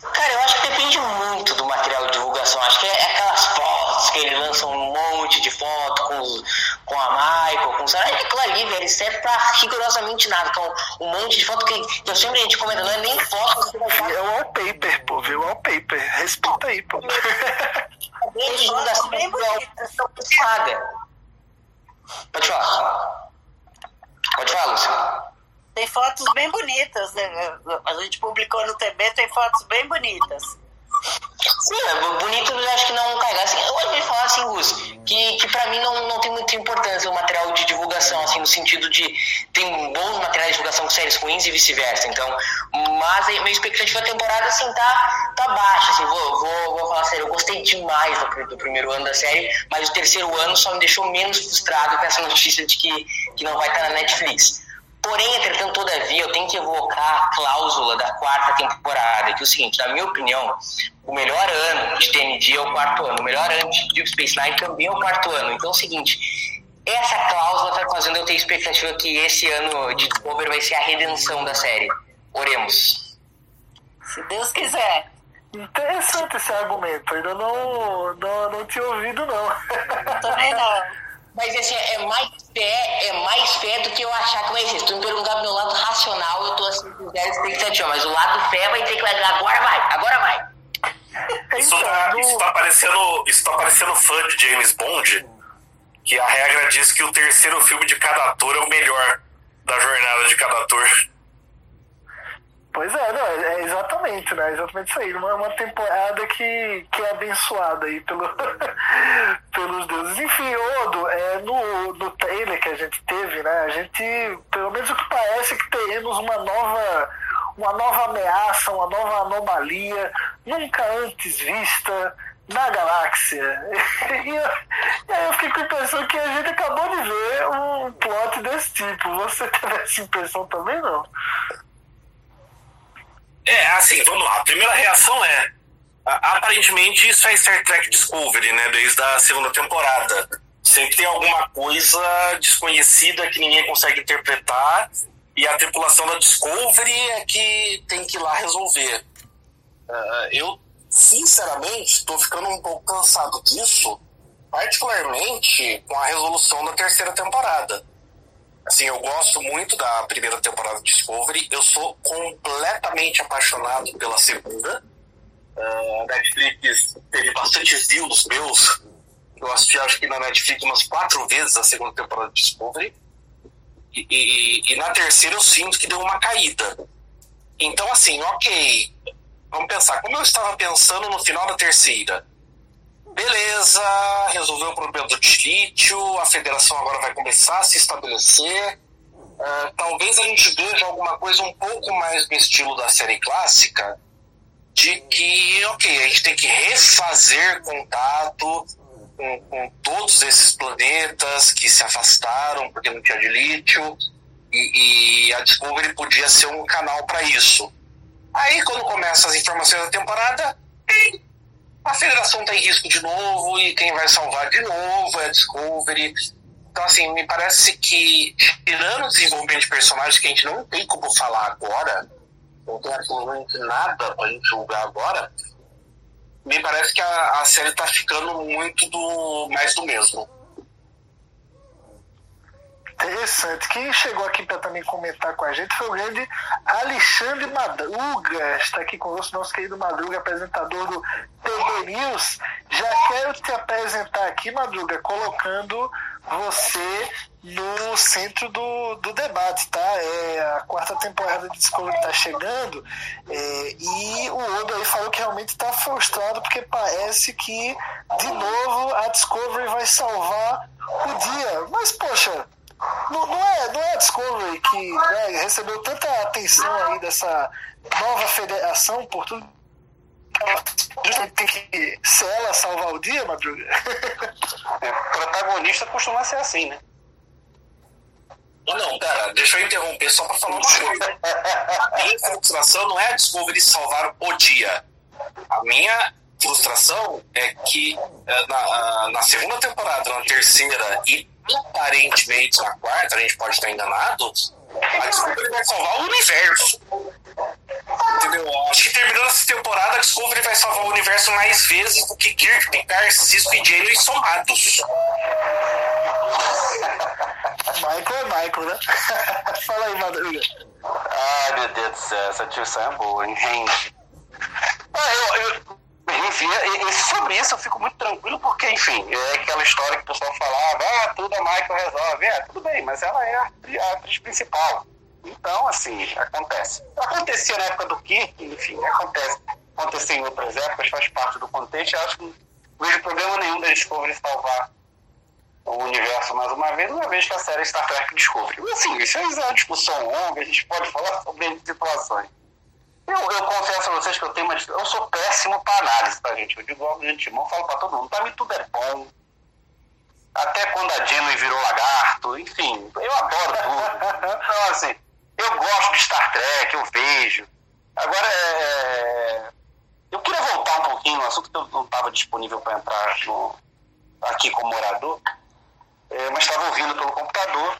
Cara, eu acho que depende muito do material de divulgação. Acho que é aquelas fotos que ele lança um monte de foto com, com a Michael, com o Sarah. Aquilo ali, velho, serve pra rigorosamente nada. Então, um monte de foto que eu sempre a gente comenta, não é nem foto. É o wallpaper, pô, viu? Wallpaper. Respeita aí, pô. Tem divulgação bem bonita, são Pode falar. Pode falar, Lúcia. Tem fotos bem bonitas, né? A gente publicou no TB, tem fotos bem bonitas. Sim, é bonito, mas acho que não carregar. Assim, eu de falar assim, Gus, que, que pra mim não, não tem muita importância o material de divulgação, assim, no sentido de tem bons materiais de divulgação com séries ruins e vice-versa. Então, mas a minha expectativa da temporada, assim, tá, tá baixa, assim, vou, vou, vou falar sério, eu gostei demais do, do primeiro ano da série, mas o terceiro ano só me deixou menos frustrado com essa [laughs] notícia de que, que não vai estar na Netflix. Porém, entretanto, todavia, eu tenho que evocar a cláusula da quarta temporada, que é o seguinte, na minha opinião, o melhor ano de TND é o quarto ano, o melhor ano de Deep Space Nine também é o quarto ano. Então é o seguinte, essa cláusula está fazendo eu ter expectativa que esse ano de Discovery vai ser a redenção da série. Oremos. Se Deus quiser. Interessante esse argumento, ainda não, não, não tinha ouvido, não. Também não. Mas assim, é mais fé, é mais fé do que eu achar que vai ser. Se tu me perguntar pro meu lado racional, eu tô assim com zero expectativa. Mas o lado fé vai ter que agora vai, agora vai. [laughs] Isso tá, isso tá parecendo. Isso tá parecendo fã de James Bond, que a regra diz que o terceiro filme de cada ator é o melhor da jornada de cada ator. Pois é, não, é exatamente, né? Exatamente isso aí. Uma, uma temporada que, que é abençoada aí pelo, [laughs] pelos deuses. Enfim, Odo, é, no, no trailer que a gente teve, né? A gente, pelo menos o que parece que teremos uma nova, uma nova ameaça, uma nova anomalia, nunca antes vista na galáxia. [laughs] Eu, e aí eu fiquei com a impressão que a gente acabou de ver um plot desse tipo. Você [laughs] teve essa impressão também, não? É, assim, vamos lá. A primeira reação é. Aparentemente isso é Star Trek Discovery, né? Desde a segunda temporada. Sempre tem alguma coisa desconhecida que ninguém consegue interpretar e a tripulação da Discovery é que tem que ir lá resolver. Uh, eu, sinceramente, estou ficando um pouco cansado disso, particularmente com a resolução da terceira temporada. Assim, eu gosto muito da primeira temporada de Discovery. Eu sou completamente apaixonado pela segunda. Uh, a Netflix teve bastante views meus. Eu assisti, acho que na Netflix, umas quatro vezes a segunda temporada de Discovery. E, e, e na terceira eu sinto que deu uma caída. Então, assim, ok. Vamos pensar. Como eu estava pensando no final da terceira? Beleza, resolveu o problema do lítio, a federação agora vai começar a se estabelecer. Uh, talvez a gente veja alguma coisa um pouco mais no estilo da série clássica, de que, ok, a gente tem que refazer contato com, com todos esses planetas que se afastaram porque não tinha de lítio, e, e a Discovery podia ser um canal para isso. Aí, quando começam as informações da temporada, a federação está em risco de novo e quem vai salvar de novo é a Discovery. Então, assim, me parece que, tirando o desenvolvimento de personagens que a gente não tem como falar agora, não tem absolutamente nada para a gente julgar agora, me parece que a, a série está ficando muito do mais do mesmo. Interessante. Quem chegou aqui para também comentar com a gente foi o grande Alexandre Madruga. Está aqui conosco, nosso querido Madruga, apresentador do TV News. Já quero te apresentar aqui, Madruga, colocando você no centro do, do debate, tá? É, a quarta temporada de Discovery está chegando é, e o Odo aí falou que realmente está frustrado porque parece que, de novo, a Discovery vai salvar o dia. Mas, poxa, não, não, é, não é a Discovery que né, recebeu tanta atenção aí dessa nova federação por tudo. Tem que ser ela salvar o dia, Madruga? É, protagonista costuma ser assim, né? Não, pera, deixa eu interromper só pra falar uma coisa. A minha frustração não é a Discovery salvar o dia. A minha frustração é que eh, na, na segunda temporada, na terceira e aparentemente na quarta, a gente pode estar enganado, a Discovery vai salvar o universo. Entendeu? Acho que terminando essa temporada, a Discovery vai salvar o universo mais vezes do que Kirk, Picard, Cisco e Janeway somados. Michael é Michael, né? [laughs] Fala aí, Madruga. Ai, meu Deus do céu, essa discussão é boa, hein? Ah, eu, eu, enfim, e, sobre isso eu fico muito tranquilo, porque, enfim, é aquela história que o pessoal falava, ah, tudo a Michael resolve. É, tudo bem, mas ela é a atriz principal. Então, assim, acontece. Acontecia na época do Kirk, enfim, acontece. Aconteceu em outras épocas, faz parte do contexto. Eu acho que não vejo problema nenhum da Discovery salvar o universo mais uma vez, uma vez que a série Star Trek Discovery. Assim, isso é uma discussão longa, a gente pode falar sobre situações. Eu, eu confesso a vocês que eu tenho uma. Eu sou péssimo para análise, tá, gente? Eu digo de antemão, falo para todo mundo. Para mim tudo é bom. Até quando a Janeway virou lagarto, enfim, eu adoro tudo. Então, assim, Eu gosto de Star Trek, eu vejo. Agora, é... eu queria voltar um pouquinho no assunto que eu não estava disponível para entrar no... aqui como morador, é, mas estava ouvindo pelo computador.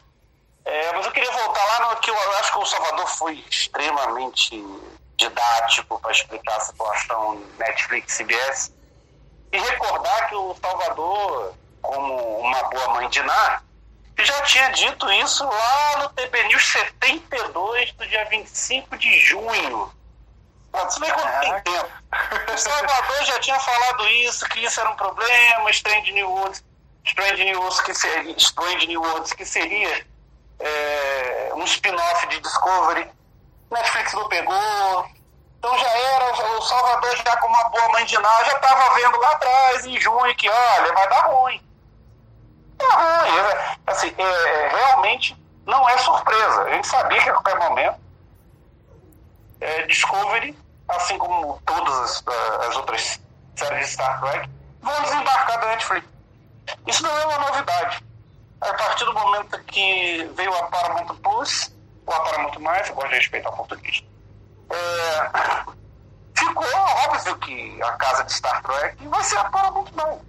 É, mas eu queria voltar lá no que eu acho que o Salvador foi extremamente didático para explicar a situação Netflix CBS e recordar que o Salvador, como uma boa mãe de Ná, já tinha dito isso lá no TB News 72 do dia 25 de junho. Você vê quanto tem tempo. O Salvador já tinha falado isso, que isso era um problema, Strange New Worlds, Strange New Worlds que seria, Strange New Worlds, que seria é, um spin-off de Discovery. Netflix não pegou. Então já era, o Salvador já com uma boa mãe de nada, já estava vendo lá atrás, em junho, que olha, vai dar ruim. Tá ruim. É, assim, é, é, realmente não é surpresa. A gente sabia que a qualquer momento é, Discovery, assim como todas as, as outras séries de Star Trek, vão desembarcar da Netflix. Isso não é uma novidade. A partir do momento que veio a Paramount Plus, a Paramount Mais, eu gosto de respeitar o português, é, ficou óbvio que a casa de Star Trek vai ser a Paramount Mais.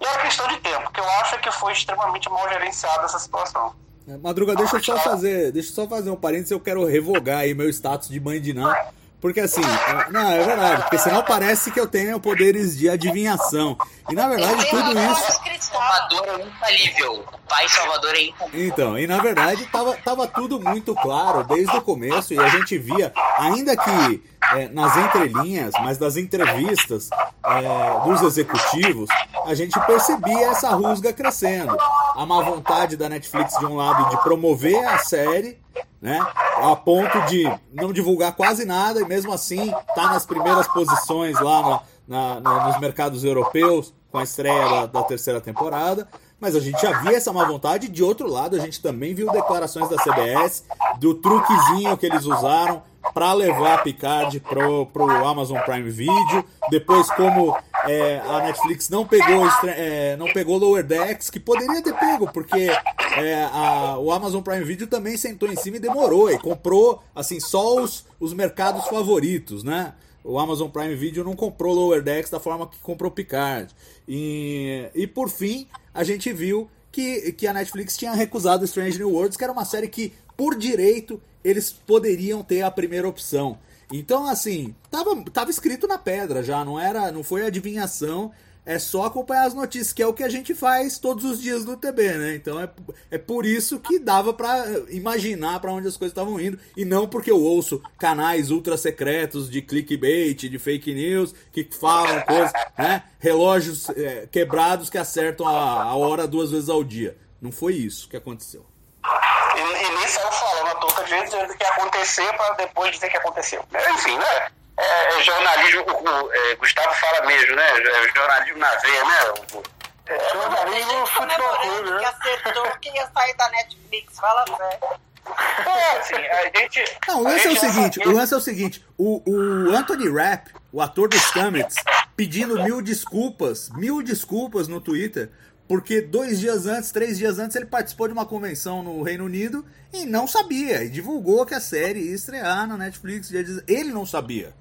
E é questão de tempo, que eu acho que foi extremamente mal gerenciada essa situação. Madruga, deixa eu só fazer, deixa eu só fazer um parênteses, eu quero revogar aí meu status de mãe de não. Porque assim, é, não, é verdade, porque senão parece que eu tenho poderes de adivinhação. E na verdade tudo isso. Salvador é infalível. O pai Salvador é infalível. Então, e na verdade tava, tava tudo muito claro desde o começo e a gente via, ainda que é, nas entrelinhas, mas das entrevistas é, dos executivos, a gente percebia essa rusga crescendo. A má vontade da Netflix, de um lado, de promover a série, né? A ponto de não divulgar quase nada e mesmo assim tá nas primeiras posições lá na, na, nos mercados europeus com a estreia da, da, terceira temporada. Mas a gente já via essa má vontade. De outro lado, a gente também viu declarações da CBS do truquezinho que eles usaram para levar Picard pro, pro Amazon Prime Video. Depois, como é, a Netflix não pegou, é, não pegou Lower Decks, que poderia ter pego, porque é, a, o Amazon Prime Video também sentou em cima e demorou, e comprou assim só os, os mercados favoritos, né? O Amazon Prime Video não comprou Lower Decks da forma que comprou Picard. E, e por fim, a gente viu que, que a Netflix tinha recusado Strange New Worlds, que era uma série que, por direito, eles poderiam ter a primeira opção. Então, assim, tava, tava escrito na pedra já, não era, não foi adivinhação, é só acompanhar as notícias, que é o que a gente faz todos os dias no TB, né? Então é, é por isso que dava para imaginar para onde as coisas estavam indo, e não porque eu ouço canais ultra secretos de clickbait, de fake news, que falam coisas, né? Relógios é, quebrados que acertam a, a hora duas vezes ao dia. Não foi isso que aconteceu. E, e nem saiu falando a toda gente dizendo que ia acontecer para depois dizer que aconteceu. Enfim, né? É, é jornalismo, o, é, Gustavo fala mesmo, né? É jornalismo na veia, né? É, jornalismo futebol clube, né? Que acertou que ia sair da Netflix, fala sério. É, assim, a gente. Não, o lance é o seguinte, o lance é o seguinte, o, o Anthony Rapp, o ator dos Stamets, pedindo mil desculpas, mil desculpas no Twitter, porque dois dias antes, três dias antes, ele participou de uma convenção no Reino Unido e não sabia. E divulgou que a série ia estrear na Netflix. Ele não sabia.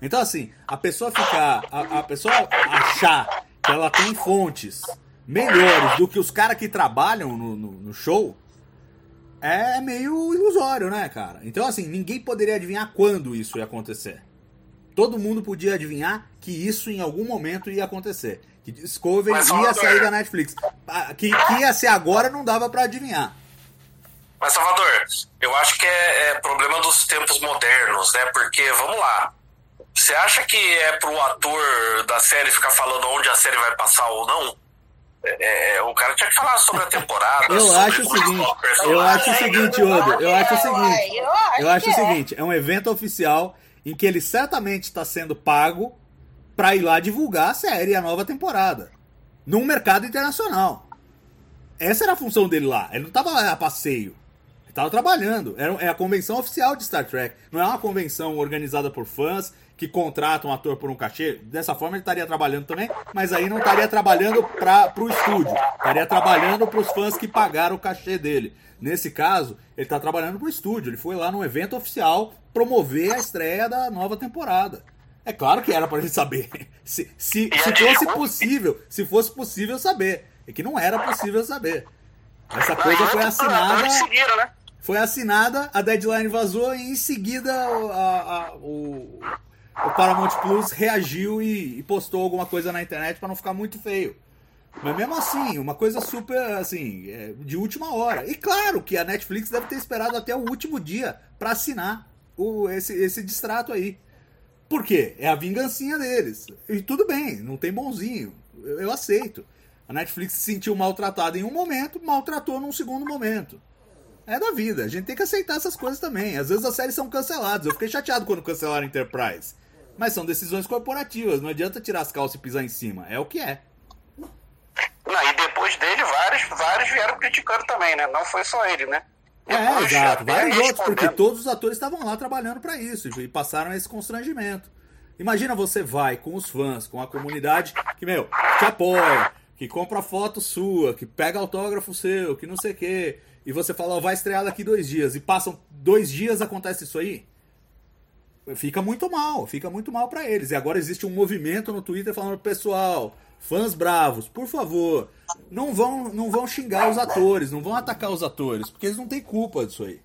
Então, assim, a pessoa ficar. A, a pessoa achar que ela tem fontes melhores do que os caras que trabalham no, no, no show é meio ilusório, né, cara? Então, assim, ninguém poderia adivinhar quando isso ia acontecer. Todo mundo podia adivinhar que isso em algum momento ia acontecer. Que Discovery Mas, ia sair da Netflix. Ah, que, que ia ser agora não dava para adivinhar. Mas, Salvador, eu acho que é, é, problema dos tempos modernos, né? Porque, vamos lá. Você acha que é pro ator da série ficar falando onde a série vai passar ou não? É, é o cara tinha que falar sobre a temporada. eu acho o seguinte, eu acho o seguinte, Odo, eu acho o seguinte, eu acho o é. seguinte, é um evento oficial em que ele certamente está sendo pago para ir lá divulgar a série, a nova temporada, num mercado internacional. Essa era a função dele lá. Ele não estava lá a passeio. Tava trabalhando. Era, é a convenção oficial de Star Trek. Não é uma convenção organizada por fãs que contratam um ator por um cachê. Dessa forma ele estaria trabalhando também, mas aí não estaria trabalhando para o estúdio. Estaria trabalhando para os fãs que pagaram o cachê dele. Nesse caso, ele está trabalhando para o estúdio. Ele foi lá no evento oficial promover a estreia da nova temporada. É claro que era pra gente saber. [laughs] Se, se, se fosse possível, se fosse possível saber. É que não era possível saber. Essa coisa foi assinada. Né? Foi assinada, a deadline vazou e em seguida a, a, o, o Paramount Plus reagiu e, e postou alguma coisa na internet para não ficar muito feio. Mas mesmo assim, uma coisa super, assim, é, de última hora. E claro que a Netflix deve ter esperado até o último dia para assinar o, esse, esse distrato aí. Por quê? É a vingancinha deles. E tudo bem, não tem bonzinho. Eu, eu aceito. A Netflix se sentiu maltratada em um momento, maltratou num segundo momento. É da vida, a gente tem que aceitar essas coisas também. Às vezes as séries são canceladas. Eu fiquei chateado quando cancelaram Enterprise. Mas são decisões corporativas, não adianta tirar as calças e pisar em cima. É o que é. Não, e depois dele, vários, vários vieram criticando também, né? Não foi só ele, né? É, Depois, exato. Vários outros, porque todos os atores estavam lá trabalhando pra isso e passaram esse constrangimento. Imagina você vai com os fãs, com a comunidade que, meu, te apoia, que compra foto sua, que pega autógrafo seu, que não sei o quê, e você fala, ó, vai estrear daqui dois dias, e passam dois dias acontece isso aí? Fica muito mal, fica muito mal pra eles. E agora existe um movimento no Twitter falando, pessoal, fãs bravos, por favor, não vão, não vão xingar os atores, não vão atacar os atores, porque eles não têm culpa disso aí.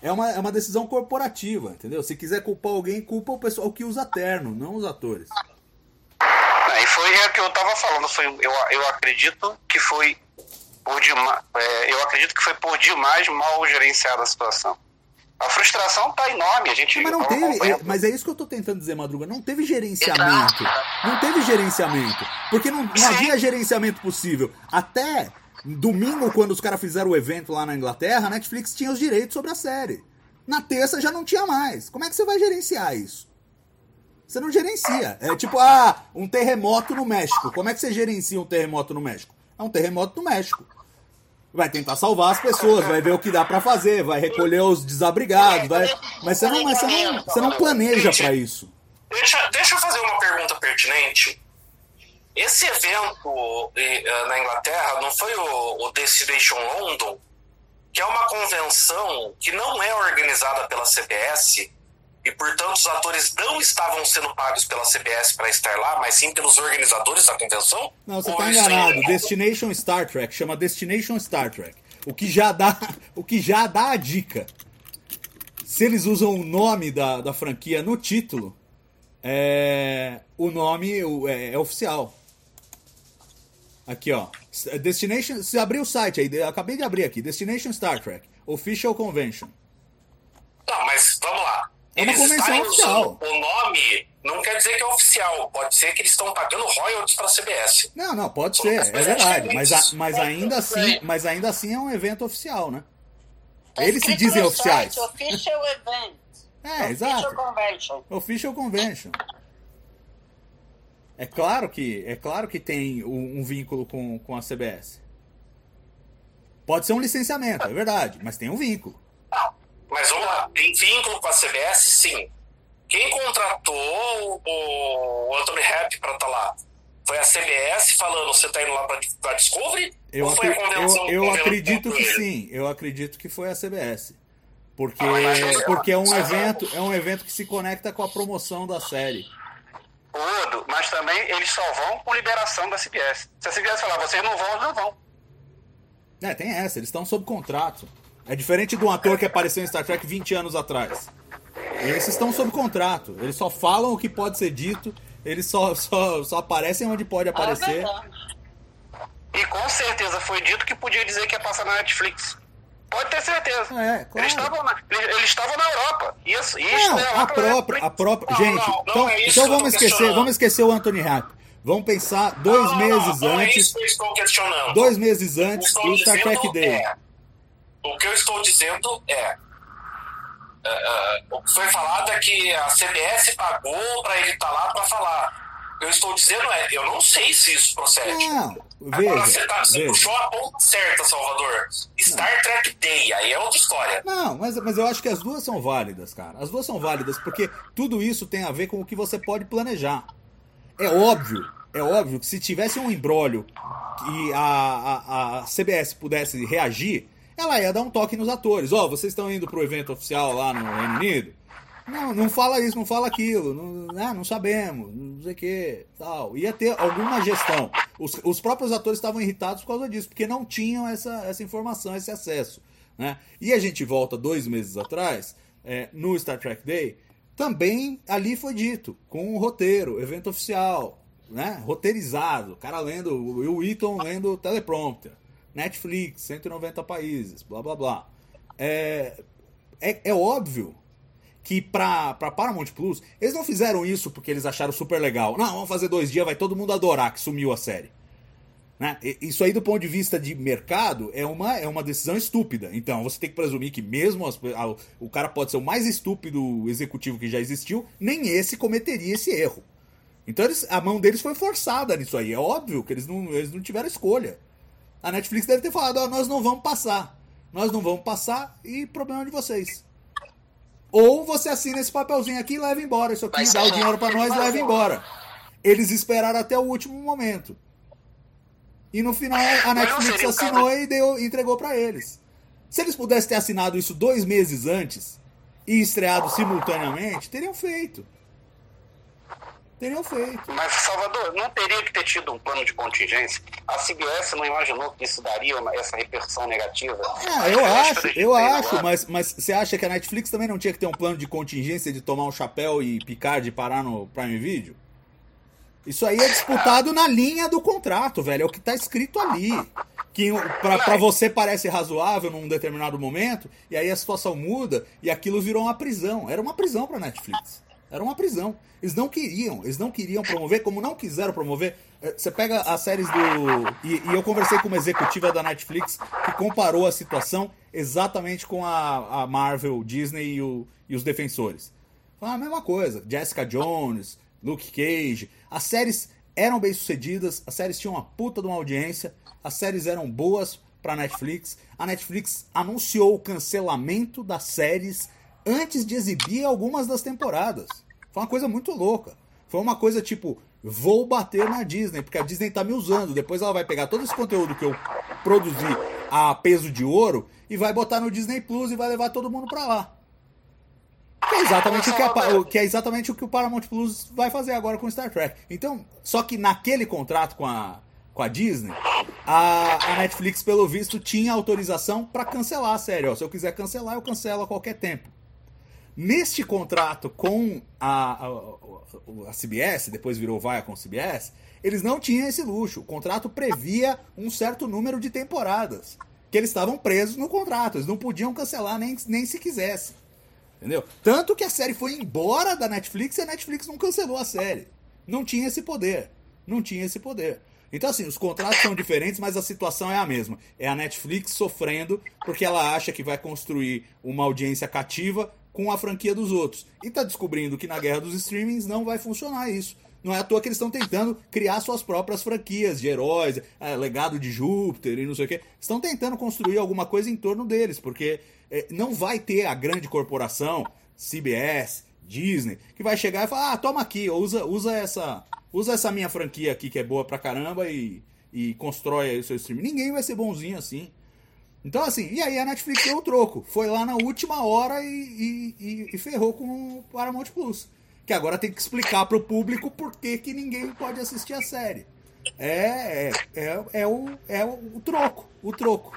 É uma, é uma decisão corporativa, entendeu? Se quiser culpar alguém, culpa o pessoal que usa terno, não os atores. Não, e foi o que eu tava falando, foi, eu, eu acredito que foi por demais, eu acredito que foi por demais mal gerenciada a situação. A frustração tá enorme, a gente Mas não teve, é, mas é isso que eu tô tentando dizer, Madruga. Não teve gerenciamento. Não teve gerenciamento. Porque não, não havia gerenciamento possível. Até domingo, quando os caras fizeram o evento lá na Inglaterra, a Netflix tinha os direitos sobre a série. Na terça já não tinha mais. Como é que você vai gerenciar isso? Você não gerencia. É tipo, ah, um terremoto no México. Como é que você gerencia um terremoto no México? É um terremoto no México. Vai tentar salvar as pessoas, vai ver o que dá pra fazer, vai recolher os desabrigados, vai... mas você não, mas você não, você não planeja pra isso. Deixa, deixa eu fazer uma pergunta pertinente. Esse evento eh, na Inglaterra não foi o, o Destination London, que é uma convenção que não é organizada pela CBS e, portanto, os atores não estavam sendo pagos pela CBS para estar lá, mas sim pelos organizadores da convenção? Não, você tá aí- enganado. Destination Star Trek chama Destination Star Trek. O que já dá, [laughs] o que já dá a dica. Se eles usam o nome da, da franquia no título, é, o nome é, é oficial. Aqui, ó. Destination. Se abrir o site aí, acabei de abrir aqui. Destination Star Trek. Official Convention. Não, mas vamos lá. É uma Eles convenção oficial. usando O nome não quer dizer que é oficial. Pode ser que eles estão pagando royalties para a CBS. Não, não, pode ser, é verdade. Mas, a- mas ainda assim, mas ainda assim é um evento oficial, né? Tá Eles se dizem no oficiais. site, Official Event. [laughs] É, Official exato. Convention. Official Convention. É claro que, é claro que tem um, um vínculo com, com a CBS. Pode ser um licenciamento, é verdade, mas tem um vínculo. Mas vamos lá, tem vínculo com a CBS? Sim. Quem contratou o, Anthony Rapp para estar lá? Foi a CBS falando, você tá indo lá para Discovery? Eu, Ou foi a convenção eu, eu convenção acredito que sim, eu acredito que foi a CBS. Porque, mas- porque é um evento, é um evento que se conecta com a promoção da série. Odo, mas também eles só vão com liberação da CBS. Se a CBS falar, vocês não vão, eles não vão. É, tem essa, eles estão sob contrato. É diferente de um ator que apareceu em Star Trek 20 anos atrás. Esses estão sob contrato. Eles só falam o que pode ser dito, eles só, só, só aparecem onde pode É aparecer. E com certeza foi dito que podia dizer que ia passar na Netflix. Pode ter certeza. É, claro. Eles estavam na, eles, eles estavam na Europa. Isso, isso Não, né, a própria, a própria. Gente, não, não então, é então vamos esquecer, vamos esquecer o Anthony Rapp. Vamos pensar dois meses é antes, questionando. dois meses antes do Star Trek Day. é- o que eu estou dizendo é, o que foi falado é que a CBS pagou para ele estar lá para falar. que eu estou dizendo é, eu não sei se isso procede. Não, Agora você, veja, tá, você veja. puxou a ponta certa, Salvador. Star Trek Day, aí é outra história. Não, mas, mas eu acho que as duas são válidas, cara. As duas são válidas, porque tudo isso tem a ver com o que você pode planejar. É óbvio, é óbvio que se tivesse um embrólio e a, a, a CBS pudesse reagir, ela ia dar um toque nos atores. Ó, vocês estão indo pro evento oficial lá no Reino Unido? Não, não fala isso, não fala aquilo, não, ah, não sabemos, não sei o que, tal. Ia ter alguma gestão. Os, os próprios atores estavam irritados por causa disso, porque não tinham essa, essa informação, esse acesso. Né? E a gente volta dois meses atrás, é, no Star Trek Day, também ali foi dito, com um roteiro, evento oficial, né? roteirizado, o cara lendo, o Will Wheaton lendo teleprompter, Netflix, 190 países, blá blá blá. É, é, é óbvio que pra, pra Paramount Plus, eles não fizeram isso porque eles acharam super legal. Não, vamos fazer dois dias, vai todo mundo adorar que sumiu a série. Né? Isso aí, do ponto de vista de mercado, é uma, é uma decisão estúpida. Então, você tem que presumir que mesmo as- a- o cara pode ser o mais estúpido executivo que já existiu, nem esse cometeria esse erro. Então, eles- a mão deles foi forçada nisso aí. É óbvio que eles não, eles não tiveram escolha. A Netflix deve ter falado: ó, nós não vamos passar. Nós não vamos passar e problema de vocês. Ou você assina esse papelzinho aqui e leva embora isso aqui, Mas dá o seja, dinheiro pra nós e leva embora. Eles esperaram até o último momento. E no final a Netflix assinou e deu, entregou pra eles. Se eles pudessem ter assinado isso dois meses antes e estreado simultaneamente, teriam feito. Teriam feito. Mas, Salvador, não teria que ter tido um plano de contingência? A CBS não imaginou que isso daria uma- essa repercussão negativa? Ah, eu acho, eu acho, agora. mas, mas você acha que a Netflix também não tinha que ter um plano de contingência de tomar um chapéu e picar de parar no Prime Video? Isso aí é disputado na linha do contrato, velho. É o que tá escrito ali. Que pra, pra você parece razoável num determinado momento, e aí a situação muda e aquilo virou uma prisão. Era uma prisão pra Netflix. Era uma prisão. Eles não queriam, eles não queriam promover, como não quiseram promover. Eh, Você pega as séries do. E, e eu conversei com uma executiva da Netflix que comparou a situação exatamente com a, a Marvel, Disney e, o- e os defensores. Foi a mesma coisa. Jessica Jones, Luke Cage. As séries eram bem sucedidas, as séries tinham uma puta de uma audiência, as séries eram boas pra Netflix. A Netflix anunciou o cancelamento das séries antes de exibir algumas das temporadas. Foi uma coisa muito louca. Foi uma coisa tipo, vou bater na Disney, porque a Disney tá me usando. Depois ela vai pegar todo esse conteúdo que eu produzi a peso de ouro e vai botar no Disney Plus e vai levar todo mundo pra lá. Que é exatamente o que, a que é exatamente o que o Paramount Plus vai fazer agora com Star Trek. Então, só que naquele contrato com a, com a Disney, a, a Netflix, pelo visto, tinha autorização pra cancelar a série. Ó, se eu quiser cancelar, eu cancelo a qualquer tempo. Neste contrato com a, a, a CBS, depois virou Viacom CBS, eles não tinham esse luxo. O contrato previa um certo número de temporadas. Que eles estavam presos no contrato. Eles não podiam cancelar nem, nem se quisessem. Entendeu? Tanto que a série foi embora da Netflix e a Netflix não cancelou a série. Não tinha esse poder. Não tinha esse poder. Então, assim, os contratos são diferentes, mas a situação é a mesma. É a Netflix sofrendo porque ela acha que vai construir uma audiência cativa com a franquia dos outros. E tá descobrindo que na guerra dos streamings não vai funcionar isso. Não é à toa que eles estão tentando criar suas próprias franquias de heróis, é, legado de Júpiter e não sei o quê. Estão tentando construir alguma coisa em torno deles, porque é, não vai ter a grande corporação, CBS, Disney, que vai chegar e falar: ah, toma aqui, usa, usa, essa, usa essa minha franquia aqui que é boa pra caramba e, e constrói aí o seu streaming. Ninguém vai ser bonzinho assim. Então, assim, e aí a Netflix deu o troco. Foi lá na última hora e, e, e- e ferrou com o Paramount Plus. Que agora tem que explicar pro público por que, que ninguém pode assistir a série. É, é, é, é o, é o, o troco, o troco.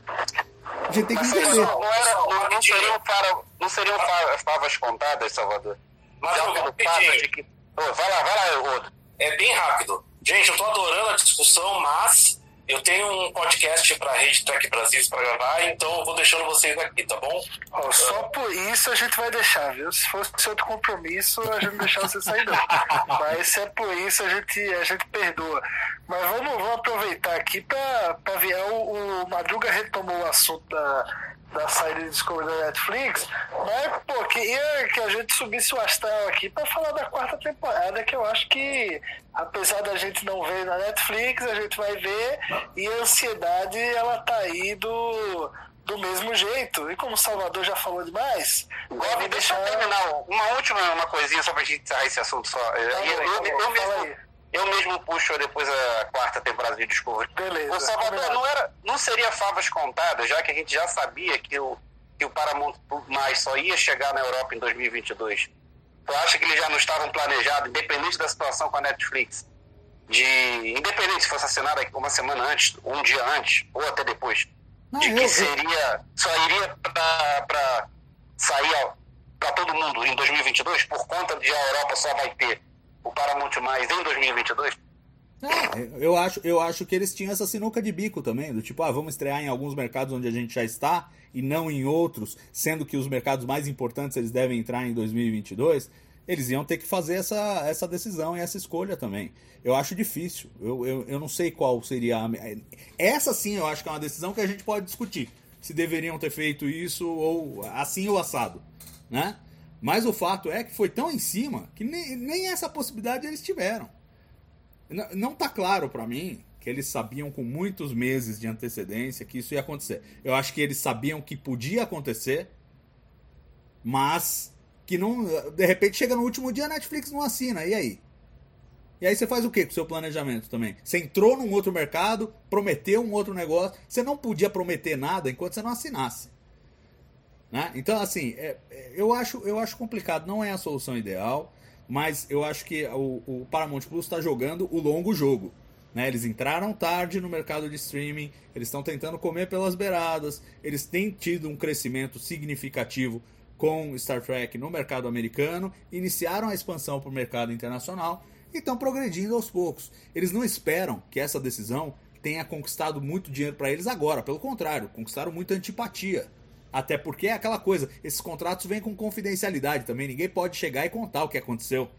A gente tem que entender. não, não, era, não, não seriam, fara, não seriam fa- favas contadas, Salvador? Mas, pelo rapidinho. fato de que... Ô, vai lá, vai lá, Rodo. É bem rápido. Gente, eu tô adorando a discussão, mas eu tenho um podcast pra Rede Trek Brasil pra gravar, então eu vou deixando vocês aqui, tá bom? Ó, só por isso a gente vai deixar, viu? Se fosse outro compromisso, a gente não deixava você sair, não. [laughs] Mas se é por isso, a gente, a gente perdoa. Mas vamos, vamos aproveitar aqui para ver. O, o Madruga retomou o assunto da, da saída de Discovery da Netflix, mas pô, queria que a gente subisse o astral aqui para falar da quarta temporada, que eu acho que, apesar da gente não ver na Netflix, a gente vai ver, e a ansiedade ela tá aí do, do mesmo jeito. E como o Salvador já falou demais, Gob, deixa eu terminar uma última uma coisinha só pra gente encerrar esse assunto só. Tá eu, eu, tá eu, eu mesmo, aí. Eu mesmo puxo depois a quarta temporada de Discovery. Beleza, O Salvador não, era, não seria favas contadas, já que a gente já sabia que o, que o Paramount mais só ia chegar na Europa em 2022. Tu acha que eles já não estavam planejados, independente da situação com a Netflix, de independente se fosse assinado uma semana antes, um dia antes, ou até depois, Não, de que seria só iria para sair para todo mundo em 2022 por conta de a Europa só vai ter o Paramount mais em 2022? É, eu acho, eu acho que eles tinham essa sinuca de bico também, do tipo, ah, vamos estrear em alguns mercados onde a gente já está e não em outros, sendo que os mercados mais importantes eles devem entrar em 2022. Eles iam ter que fazer essa, essa decisão e essa escolha também. Eu acho difícil. Eu, eu, eu não sei qual seria. A... Essa sim eu acho que é uma decisão que a gente pode discutir. Se deveriam ter feito isso ou assim ou assado. Né? Mas o fato é que foi tão em cima que nem, nem essa possibilidade eles tiveram. N- Não tá claro pra mim que eles sabiam com muitos meses de antecedência que isso ia acontecer. Eu acho que eles sabiam que podia acontecer, mas que não. De repente chega no último dia a Netflix não assina, e aí? E aí você faz o que com o seu planejamento também? Você entrou num outro mercado, prometeu um outro negócio, você não podia prometer nada enquanto você não assinasse. Né? Então, assim, é- é- eu, acho, eu acho complicado, não é a solução ideal, mas eu acho que o, o Paramount Plus está jogando o longo jogo. Né? Eles entraram tarde no mercado de streaming, eles estão tentando comer pelas beiradas, eles têm tido um crescimento significativo com Star Trek no mercado americano, iniciaram a expansão para o mercado internacional e estão progredindo aos poucos. Eles não esperam que essa decisão tenha conquistado muito dinheiro para eles agora, pelo contrário, conquistaram muita antipatia. Até porque é aquela coisa, esses contratos vêm com confidencialidade também, ninguém pode chegar e contar o que aconteceu.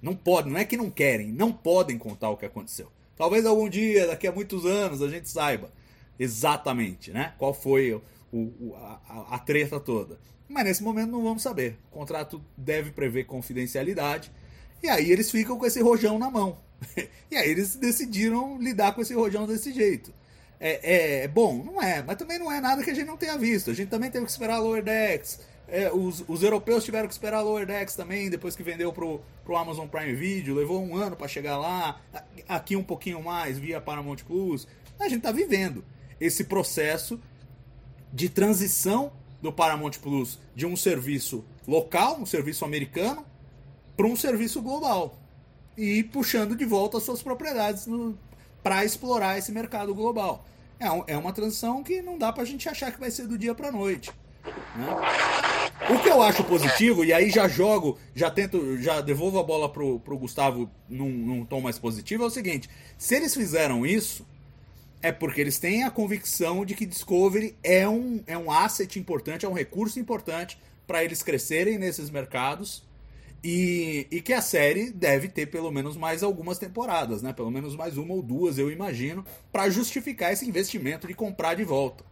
Não pode, não é que não querem, não podem contar o que aconteceu. Talvez algum dia, daqui a muitos anos, a gente saiba exatamente, né? Qual foi o, o- a, a- treta toda. Mas nesse momento não vamos saber. O contrato deve prever confidencialidade. E aí eles ficam com esse rojão na mão. [laughs] e aí eles decidiram lidar com esse rojão desse jeito. É, é bom? Não é, mas também não é nada que a gente não tenha visto. A gente também teve que esperar a Lower Decks. É, os, os europeus tiveram que esperar a Lower Decks também, depois que vendeu pro, pro Amazon Prime Video. Levou um ano para chegar lá. Aqui um pouquinho mais via Paramount Plus. A gente tá vivendo esse processo de transição do Paramount Plus de um serviço local, um serviço americano, para um serviço global. E puxando de volta as suas propriedades para explorar esse mercado global. É, é uma transição que não dá para a gente achar que vai ser do dia para noite. né? O que eu acho positivo, e aí já jogo, já tento, já devolvo a bola pro, pro Gustavo num, num tom mais positivo, é o seguinte: se eles fizeram isso, é porque eles têm a convicção de que Discovery é um, é um asset importante, é um recurso importante para eles crescerem nesses mercados e, e que a série deve ter pelo menos mais algumas temporadas, né? Pelo menos mais uma ou duas, eu imagino, para justificar esse investimento de comprar de volta.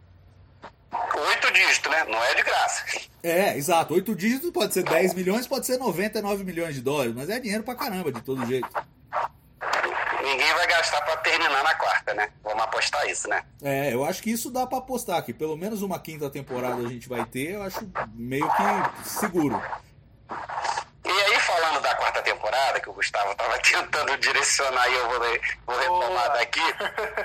Oito dígitos, né? Não é de graça. É, exato. Oito dígitos pode ser 10 milhões, pode ser 99 milhões de dólares, mas é dinheiro pra caramba, de todo jeito. Ninguém vai gastar pra terminar na quarta, né? Vamos apostar isso, né? É, eu acho que isso dá pra apostar, que pelo menos uma quinta temporada a gente vai ter, eu acho meio que seguro. E aí, falando da quarta temporada, que o Gustavo tava [laughs] tentando direcionar e eu vou, vou retomar daqui.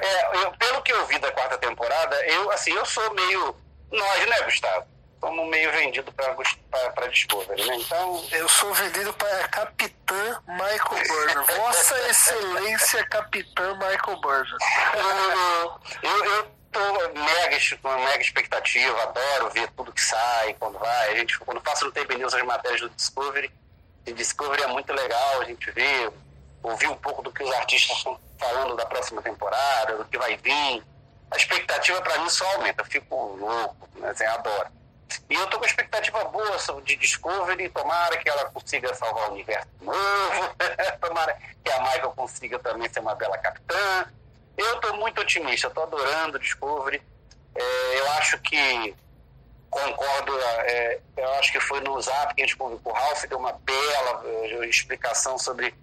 É, eu- pelo que eu vi da quarta temporada, eu, assim, eu sou meio. Nós, né, Gustavo? Somos meio vendido pra Discovery, né? Então, Eu sou vendido para Capitã Michael Burner. [laughs] Vossa Excelência Capitã Michael Burner. [laughs] eu, eu, tô mega, mega expectativa, adoro ver tudo que sai, quando vai. A gente, quando faço no TB News as matérias do Discovery, e Discovery é muito legal, a gente vê, ouvir um pouco do que os artistas estão falando da próxima temporada, do que vai vir. A expectativa para mim só aumenta, eu fico louco, né? assim, adoro. E eu tô com expectativa boa de Discovery, tomara que ela consiga salvar o universo novo, [laughs] tomara que a Michael consiga também ser uma bela capitã. Eu tô muito otimista, eu tô adorando Discovery. É, eu acho que concordo, é, eu acho que foi no Zap que a gente publicou, o Ralph deu uma bela é, explicação sobre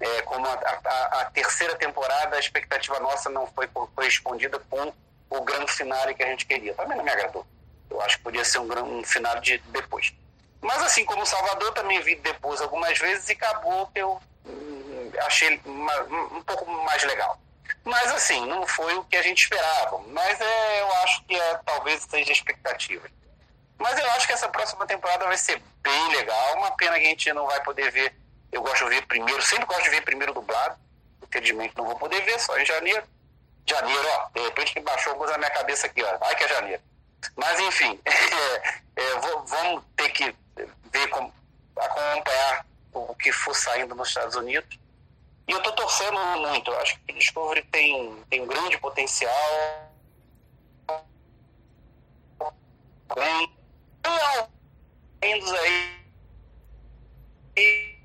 é, como a, a, a, terceira temporada, a expectativa nossa não foi correspondida com o grande finale que a gente queria. Também não me agradou. Eu acho que podia ser um, um final de depois. Mas assim como o Salvador, também vi depois algumas vezes e acabou que eu hum, achei uma, um pouco mais legal. Mas assim, não foi o que a gente esperava. Mas é, eu acho que é, talvez seja expectativa. Mas eu acho que essa próxima temporada vai ser bem legal. Uma pena que a gente não vai poder ver. Eu gosto de ver primeiro, sempre gosto de ver primeiro dublado. Infelizmente não vou poder ver, só em janeiro. Janeiro, ó, de repente que baixou alguns na minha cabeça aqui, ó. Ai que é janeiro. Mas enfim, [laughs] é, é, vamos ter que ver como, acompanhar o que for saindo nos Estados Unidos. E eu estou torcendo muito. Eu acho que o Discovery tem, tem um grande potencial. Bem, Windows aí. E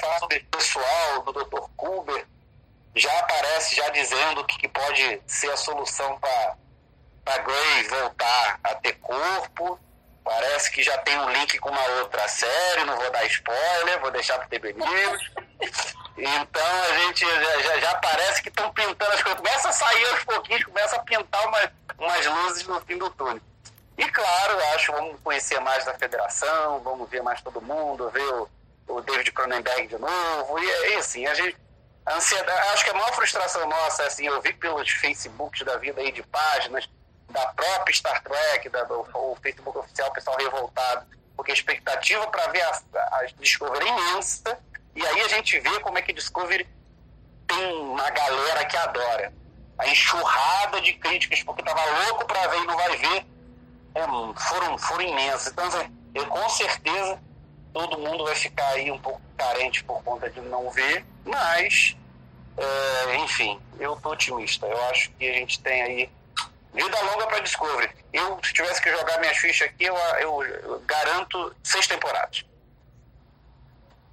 falar sobre o pessoal do Dr. Kuber. Já aparece, já dizendo que pode ser a solução para a Grey voltar a ter corpo. Parece que já tem um link com uma outra série, não vou dar spoiler, vou deixar para TB News. Então a gente já, já, já parece que estão pintando as coisas. Começa a sair aos pouquinhos, começa a pintar umas, umas luzes no fim do túnel. E claro, acho vamos conhecer mais da federação, vamos ver mais todo mundo, ver o, o David Cronenberg de novo. E, e assim, a gente. A ansiedade, acho que a maior frustração nossa, assim, eu vi pelos Facebooks da vida aí de páginas, da própria Star Trek, da, do o Facebook oficial, o pessoal revoltado, porque a expectativa para ver a, a Discovery é imensa, e aí a gente vê como é que Discovery tem uma galera que adora. A enxurrada de críticas, porque tava louco para ver e não vai ver, é, foram, foram imensas. Então, assim, eu, com certeza, todo mundo vai ficar aí um pouco carente por conta de não ver, mas, é, enfim, eu tô otimista. Eu acho que a gente tem aí vida longa para Discovery. Eu, se tivesse que jogar minhas fichas aqui, eu, eu, eu garanto seis temporadas.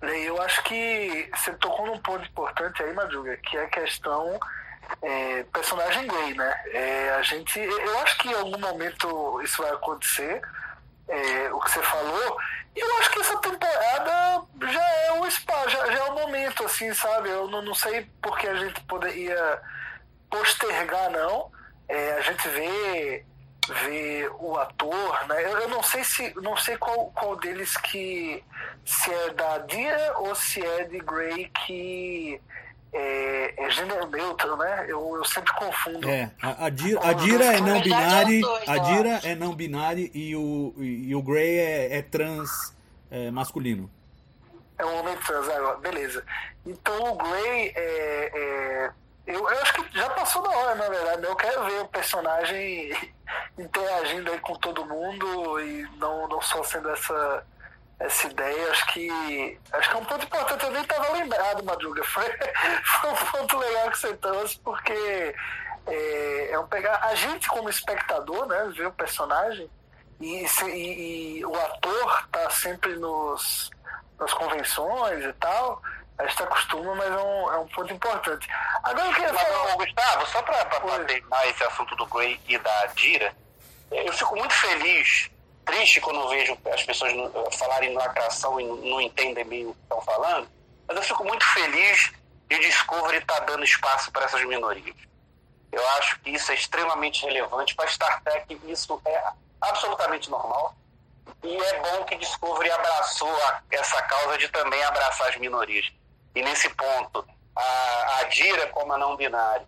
Eu acho que você tocou num ponto importante aí, Madruga, que é a questão é, personagem gay, né? É, a gente, eu acho que em algum momento isso vai acontecer, é, o que você falou. Eu acho que essa temporada já é o spa, já, já é o momento, assim, sabe? Eu não, não sei porque a gente poderia postergar, não. É, a gente vê vê o ator, né? Eu, eu, não sei se não sei qual, qual deles que se é da Dia ou se é de Grey que é, é gênero neutro, né? Eu, eu sempre confundo. É, a, a, Dira, a Dira é não binário, a Dira é não binário e o, e o Grey é, é trans é, masculino. É um homem trans, agora, beleza. Então o Grey é, é eu, eu, acho que já passou da hora, na verdade. Eu quero ver o personagem [laughs] interagindo aí com todo mundo e não, não só sendo essa, essa ideia. Acho que acho que é um ponto importante. Eu nem estava lembrado, Madruga. [laughs] Foi, foi um ponto legal que você trouxe, porque é, é um pegar a gente como espectador, né? Ver o personagem e, e, e o ator tá sempre nos, nas convenções e tal a gente acostuma, mas é um, é um ponto importante. Agora eu queria falar. Gustavo, só para terminar esse assunto do Gray e da Dira, eu fico muito feliz, triste quando vejo as pessoas falarem lacração e não entendem bem o que estão falando, mas eu fico muito feliz de Discovery estar tá dando espaço para essas minorias. Eu acho que isso é extremamente relevante para Star Trek, isso é absolutamente normal. E é bom que Discovery abraçou a, essa causa de também abraçar as minorias. E nesse ponto, a, a Dira como a não binária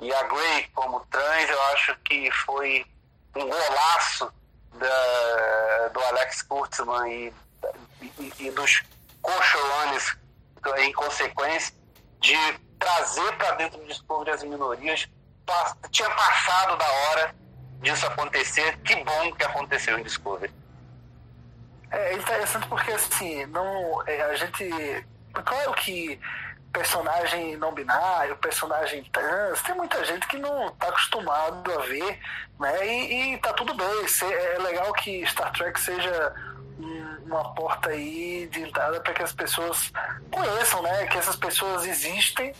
e a Grey como trans, eu acho que foi um golaço da, do Alex Kurtzman e, e, e dos co-showrunners, em consequência, de trazer para dentro do Discovery as minorias. Tinha passado da hora disso acontecer. Que bom que aconteceu em Discovery. É interessante porque assim, não, é, a gente Claro que personagem não binário, personagem trans, tem muita gente que não está acostumado a ver, né? E, e tá tudo bem. É legal que Star Trek seja um, uma porta aí de entrada para que as pessoas conheçam, né? Que essas pessoas existem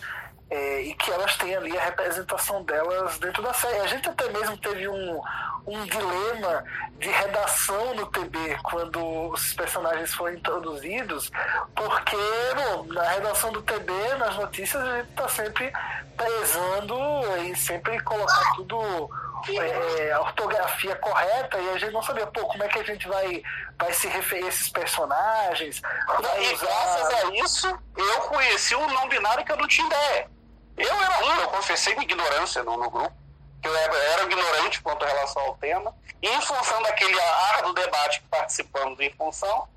é, e que elas têm ali a representação delas dentro da série. A gente até mesmo teve um, um dilema de redação no TB quando os personagens foram introduzidos, porque bom, na redação do TB, nas notícias, a gente está sempre prezando e sempre colocar tudo é, a ortografia correta e a gente não sabia, pô, como é que a gente vai, vai se referir a esses personagens. e usar... graças a isso, eu conheci um não binário que eu não tinha ideia. Eu era um, eu confessei minha ignorância no, no grupo, que eu era, ignorante quanto a relação ao tema, e em função daquele árduo debate que participamos em função,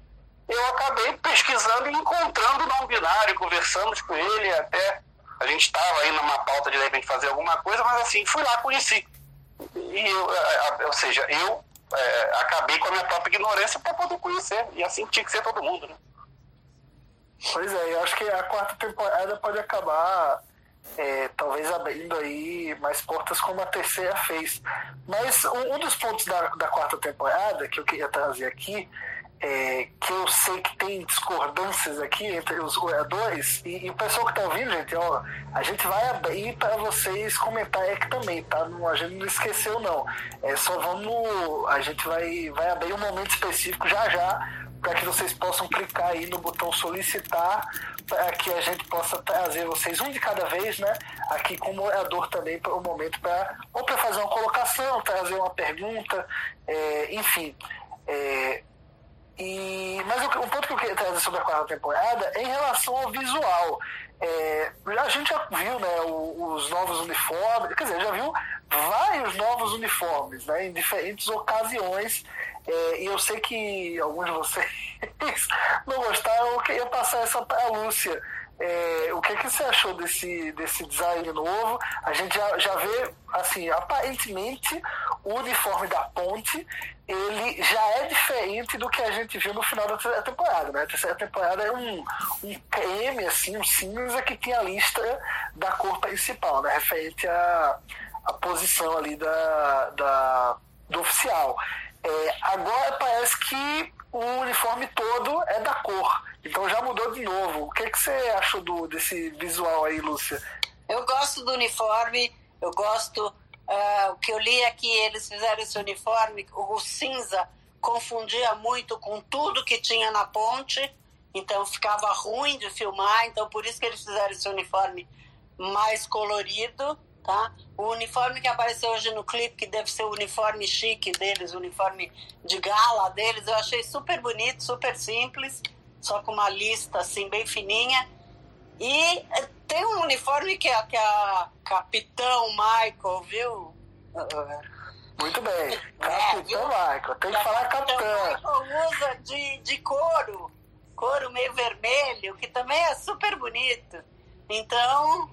eu acabei pesquisando e encontrando não binário, conversamos com ele, até a gente estava aí numa pauta de de repente fazer alguma coisa, mas assim, fui lá, conheci. E eu, ou seja, eu é, acabei com a minha própria ignorância para poder conhecer, e assim tinha que ser todo mundo, né? Pois é, eu acho que a quarta temporada pode acabar é, talvez abrindo aí mais portas como a terceira fez. Mas um, um dos pontos da, da, quarta temporada que eu queria trazer aqui, é, que eu sei que tem discordâncias aqui entre os oradores, e, e o pessoal que está ouvindo, gente, ó, a gente vai abrir para vocês comentarem aqui também, tá? Não, a gente não esqueceu, não. É só vamos. A gente vai, vai abrir um momento específico já já para que vocês possam clicar aí no botão solicitar para que a gente possa trazer vocês um de cada vez, né? Aqui como orador também para o momento para ou para fazer uma colocação, trazer uma pergunta, é, enfim. É, e, mas o, um ponto que eu queria trazer sobre a quarta temporada é em relação ao visual. É, a gente já viu né, os novos uniformes, quer dizer, já viu vários novos uniformes né, em diferentes ocasiões. É, e eu sei que alguns de vocês [laughs] não gostaram, eu queria passar essa para a Lúcia. É, o que, que você achou desse, desse design novo? A gente já, já vê, assim, aparentemente o uniforme da ponte ele já é diferente do que a gente viu no final da terceira temporada, né? A terceira temporada é um, um creme, assim, um cinza que tinha a lista da cor principal, né? Referente à, à posição ali da, da, do oficial. É, agora parece que o uniforme todo é da cor. Então já mudou de novo. O que, que você achou do, desse visual aí, Lúcia? Eu gosto do uniforme, eu gosto. Uh, o que eu li é que eles fizeram esse uniforme, o cinza confundia muito com tudo que tinha na ponte, então ficava ruim de filmar, então por isso que eles fizeram esse uniforme mais colorido tá? O uniforme que apareceu hoje no clipe, que deve ser o uniforme chique deles, o uniforme de gala deles, eu achei super bonito, super simples, só com uma lista assim bem fininha. E tem um uniforme que a, que a Capitão Michael, viu? Muito bem. É, capitão viu? Michael, tem que, falar Capitão. Michael usa de, de couro, couro meio vermelho, que também é super bonito. Então,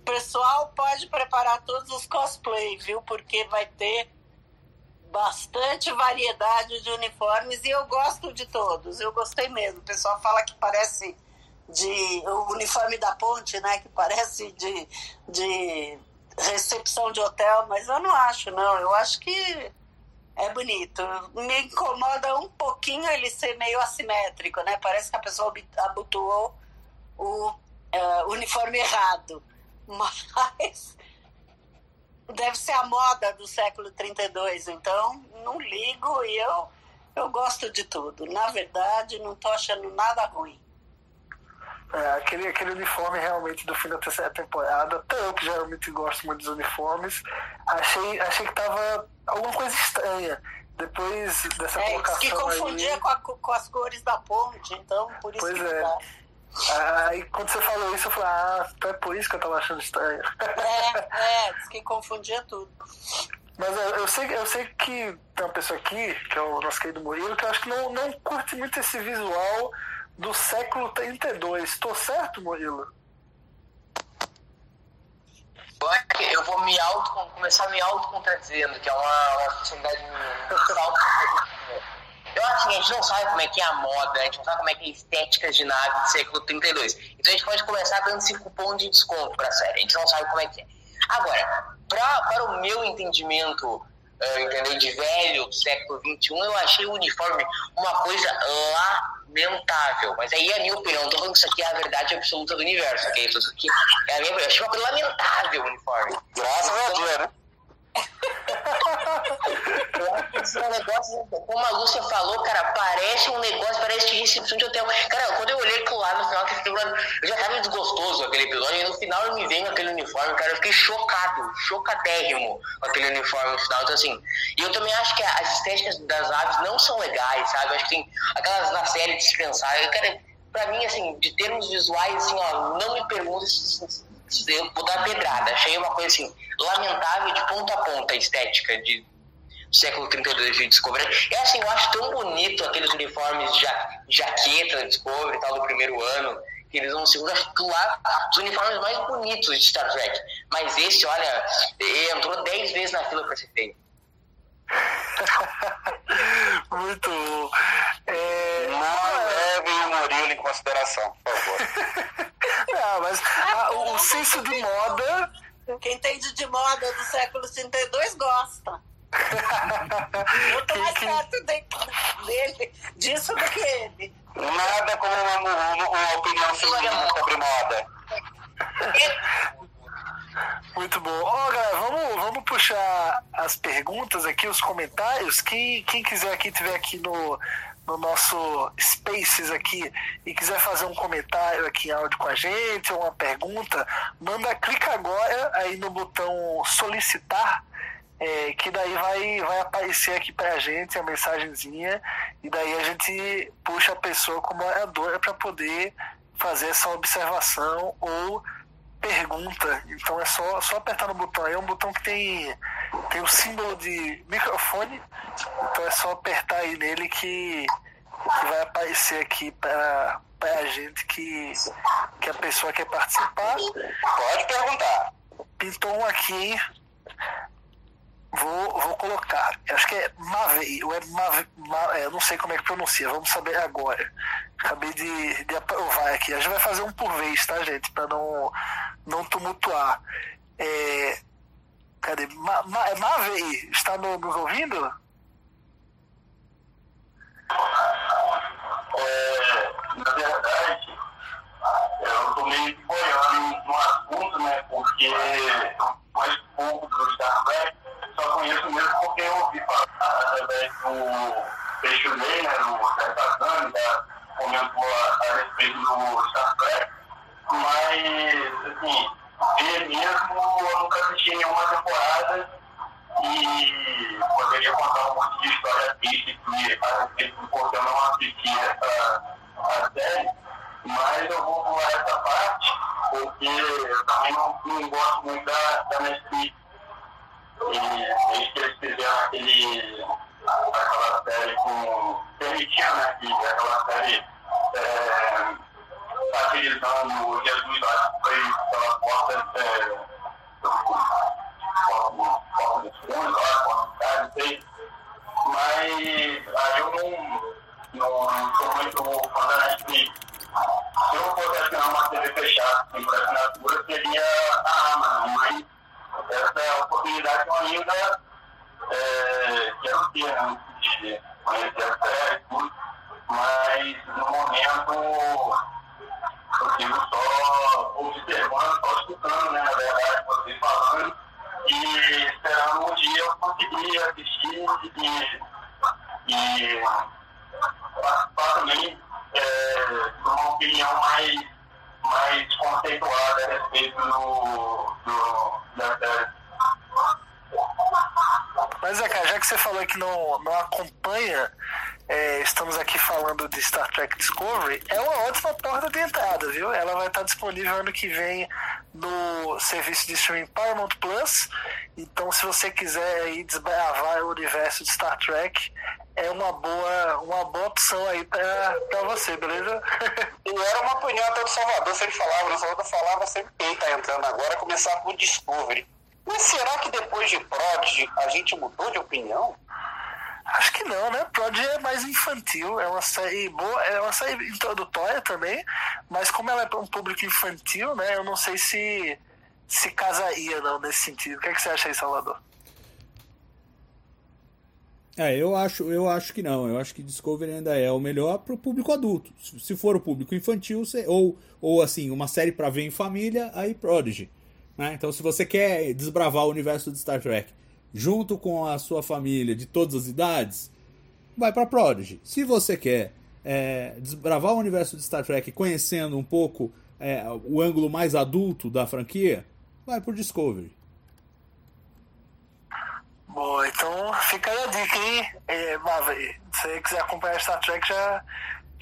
pessoal pode preparar todos os cosplay, viu? Porque vai ter bastante variedade de uniformes e eu gosto de todos. Eu gostei mesmo. O pessoal fala que parece de o uniforme da ponte, né? Que parece de, de recepção de hotel, mas eu não acho, não. Eu acho que é bonito. Me incomoda um pouquinho ele ser meio assimétrico, né? Parece que a pessoa abotoou o uh, uniforme errado [laughs] mas deve ser a moda do século 32, então não ligo e eu, eu gosto de tudo. Na verdade, não estou achando nada ruim. É, aquele, aquele uniforme realmente do fim da terceira temporada, até eu que geralmente gosto muito dos uniformes, achei, achei que tava alguma coisa estranha. Depois dessa é, colocação. Que confundia aí... com, a, com, as cores da ponte, então por isso pois que é. Tá. Aí quando você falou isso, eu falei, ah, então é por isso que eu tava achando estranho. É, é, [laughs] que confundia tudo. Mas eu, eu, sei, eu sei que tem uma pessoa aqui, que é o nosso querido Murilo, que eu acho que não, não curte muito esse visual do século 32. Tô certo, Murilo? Eu vou me auto, começar me auto-contradizendo, que é uma, uma possibilidade minha. [laughs] Eu acho que a gente não sabe como é que é a moda, a gente não sabe como é que é a estética de nave do século 32. Então a gente pode começar dando 5 pontos de desconto para a série. A gente não sabe como é que é. Agora, pra, para o meu entendimento uh, entendeu? De velho, do século XXI, eu achei o uniforme uma coisa lamentável. Mas aí é a minha opinião, não tô falando que isso aqui é a verdade absoluta do universo, ok? Isso aqui é a minha Eu achei uma coisa lamentável o uniforme. Graças a Deus, né? [laughs] Um negócio, como a Lúcia falou, cara, parece um negócio, parece de recepção de hotel. Cara, quando eu olhei aquilo lá no final, eu já tava desgostoso aquele episódio, e no final me veio aquele uniforme, cara, eu fiquei chocado, chocadérrimo com aquele uniforme no final. Então, assim, e eu também acho que as estéticas das aves não são legais, sabe? Eu acho que tem aquelas na série dispensáveis, cara, pra mim, assim, de termos visuais, assim, ó, não me pergunte se eu vou dar pedrada. Achei uma coisa assim, lamentável de ponta a ponta estética de século 32 de Discovery. É assim, eu acho tão bonito aqueles uniformes de ja jaqueta Discovery e tal do primeiro ano, que eles vão segundo, acho que lá os uniformes mais bonitos de Star Trek. Mas esse, olha, entrou 10 vezes na fila para ser feito. [laughs] Muito bom. É... Não levem o Murilo em consideração, por favor. [laughs] Não, mas a, o senso de moda. Quem entende de moda do século 32 gosta. Eu tô mais perto dele, disso do que ele. Nada como uma, uma, uma opinião sobre moda. Muito bom. Ó, oh, galera, vamos, vamos puxar as perguntas aqui, os comentários. Quem, quem quiser aqui, tiver aqui no, no nosso Spaces aqui e quiser fazer um comentário aqui em áudio com a gente, ou uma pergunta, manda, clica agora aí no botão solicitar, é, que daí vai, vai aparecer aqui pra gente a mensagenzinha, e daí a gente puxa a pessoa como oradora para poder fazer essa observação ou pergunta. Então é só, só apertar no botão aí, é um botão que tem, tem o símbolo de microfone. Então é só apertar aí nele que, que vai aparecer aqui para a gente que, que a pessoa quer participar. Pode perguntar. Pintou um aqui, Vou, vou colocar. Acho que é Mavei, ou é Mave, Ma, é, não sei como é que pronuncia, vamos saber agora. Acabei de, de aprovar aqui. A gente vai fazer um por vez, tá, gente? Para não, não tumultuar. É, cadê? Ma, Ma, é Mavei, está no, nos ouvindo? É, na verdade, eu estou meio boiando no assunto, né? Porque mais pouco do Peixe Lei, né, do Sertatani, da comentou a, a respeito do Star Trek, mas, assim, mesmo, eu nunca assisti nenhuma temporada e poderia contar um monte de história triste que a respeito do não assisti essa série, mas eu vou pular essa parte, porque eu também não, não gosto muito da, da Netflix e desde que eles fizeram aquele, aquela série com. permitindo né, que aquela série é, satirizando Jesus, acho que foi pela porta. É, porta dos fundos, lá, porta dos caras, não sei. Mas aí eu não, não sou muito fã da Netflix. Se eu fosse assinar uma TV fechada, assim, por assinatura, seria a Amazon, mas essa oportunidade que eu ainda é, quero ter, né, de conhecer a série e tudo, mas no momento eu fico só observando, só escutando, né, na verdade, vocês falando, e esperando um dia eu conseguir assistir e, e participar também é, de uma opinião mais, mais conceituada a respeito do, do da série. Mas é, cara, já que você falou que não, não acompanha, é, estamos aqui falando de Star Trek Discovery, é uma ótima porta de entrada, viu? Ela vai estar disponível ano que vem no serviço de streaming Paramount Plus. Então, se você quiser aí desbravar o universo de Star Trek, é uma boa, uma boa opção aí pra, pra você, beleza? [laughs] e era uma opinião até do Salvador, se ele falava, o Salvador falava sempre quem tá entrando agora, começar por Discovery. Mas será que depois de Prod a gente mudou de opinião? Acho que não, né? Prod é mais infantil, é uma série boa, é uma série introdutória também, mas como ela é para um público infantil, né? Eu não sei se se casaria não nesse sentido. O que, é que você acha aí, Salvador? É, eu acho, eu acho que não. Eu acho que Discovery ainda é o melhor para o público adulto. Se for o público infantil, ou, ou assim, uma série para ver em família, aí Prodigy. né? Então, se você quer desbravar o universo de Star Trek junto com a sua família de todas as idades, vai para Prodigy. Se você quer é, desbravar o universo de Star Trek conhecendo um pouco é, o ângulo mais adulto da franquia, vai por Discovery. Boa, então fica aí a dica, hein? É, Maverick, se você quiser acompanhar Star Trek, já,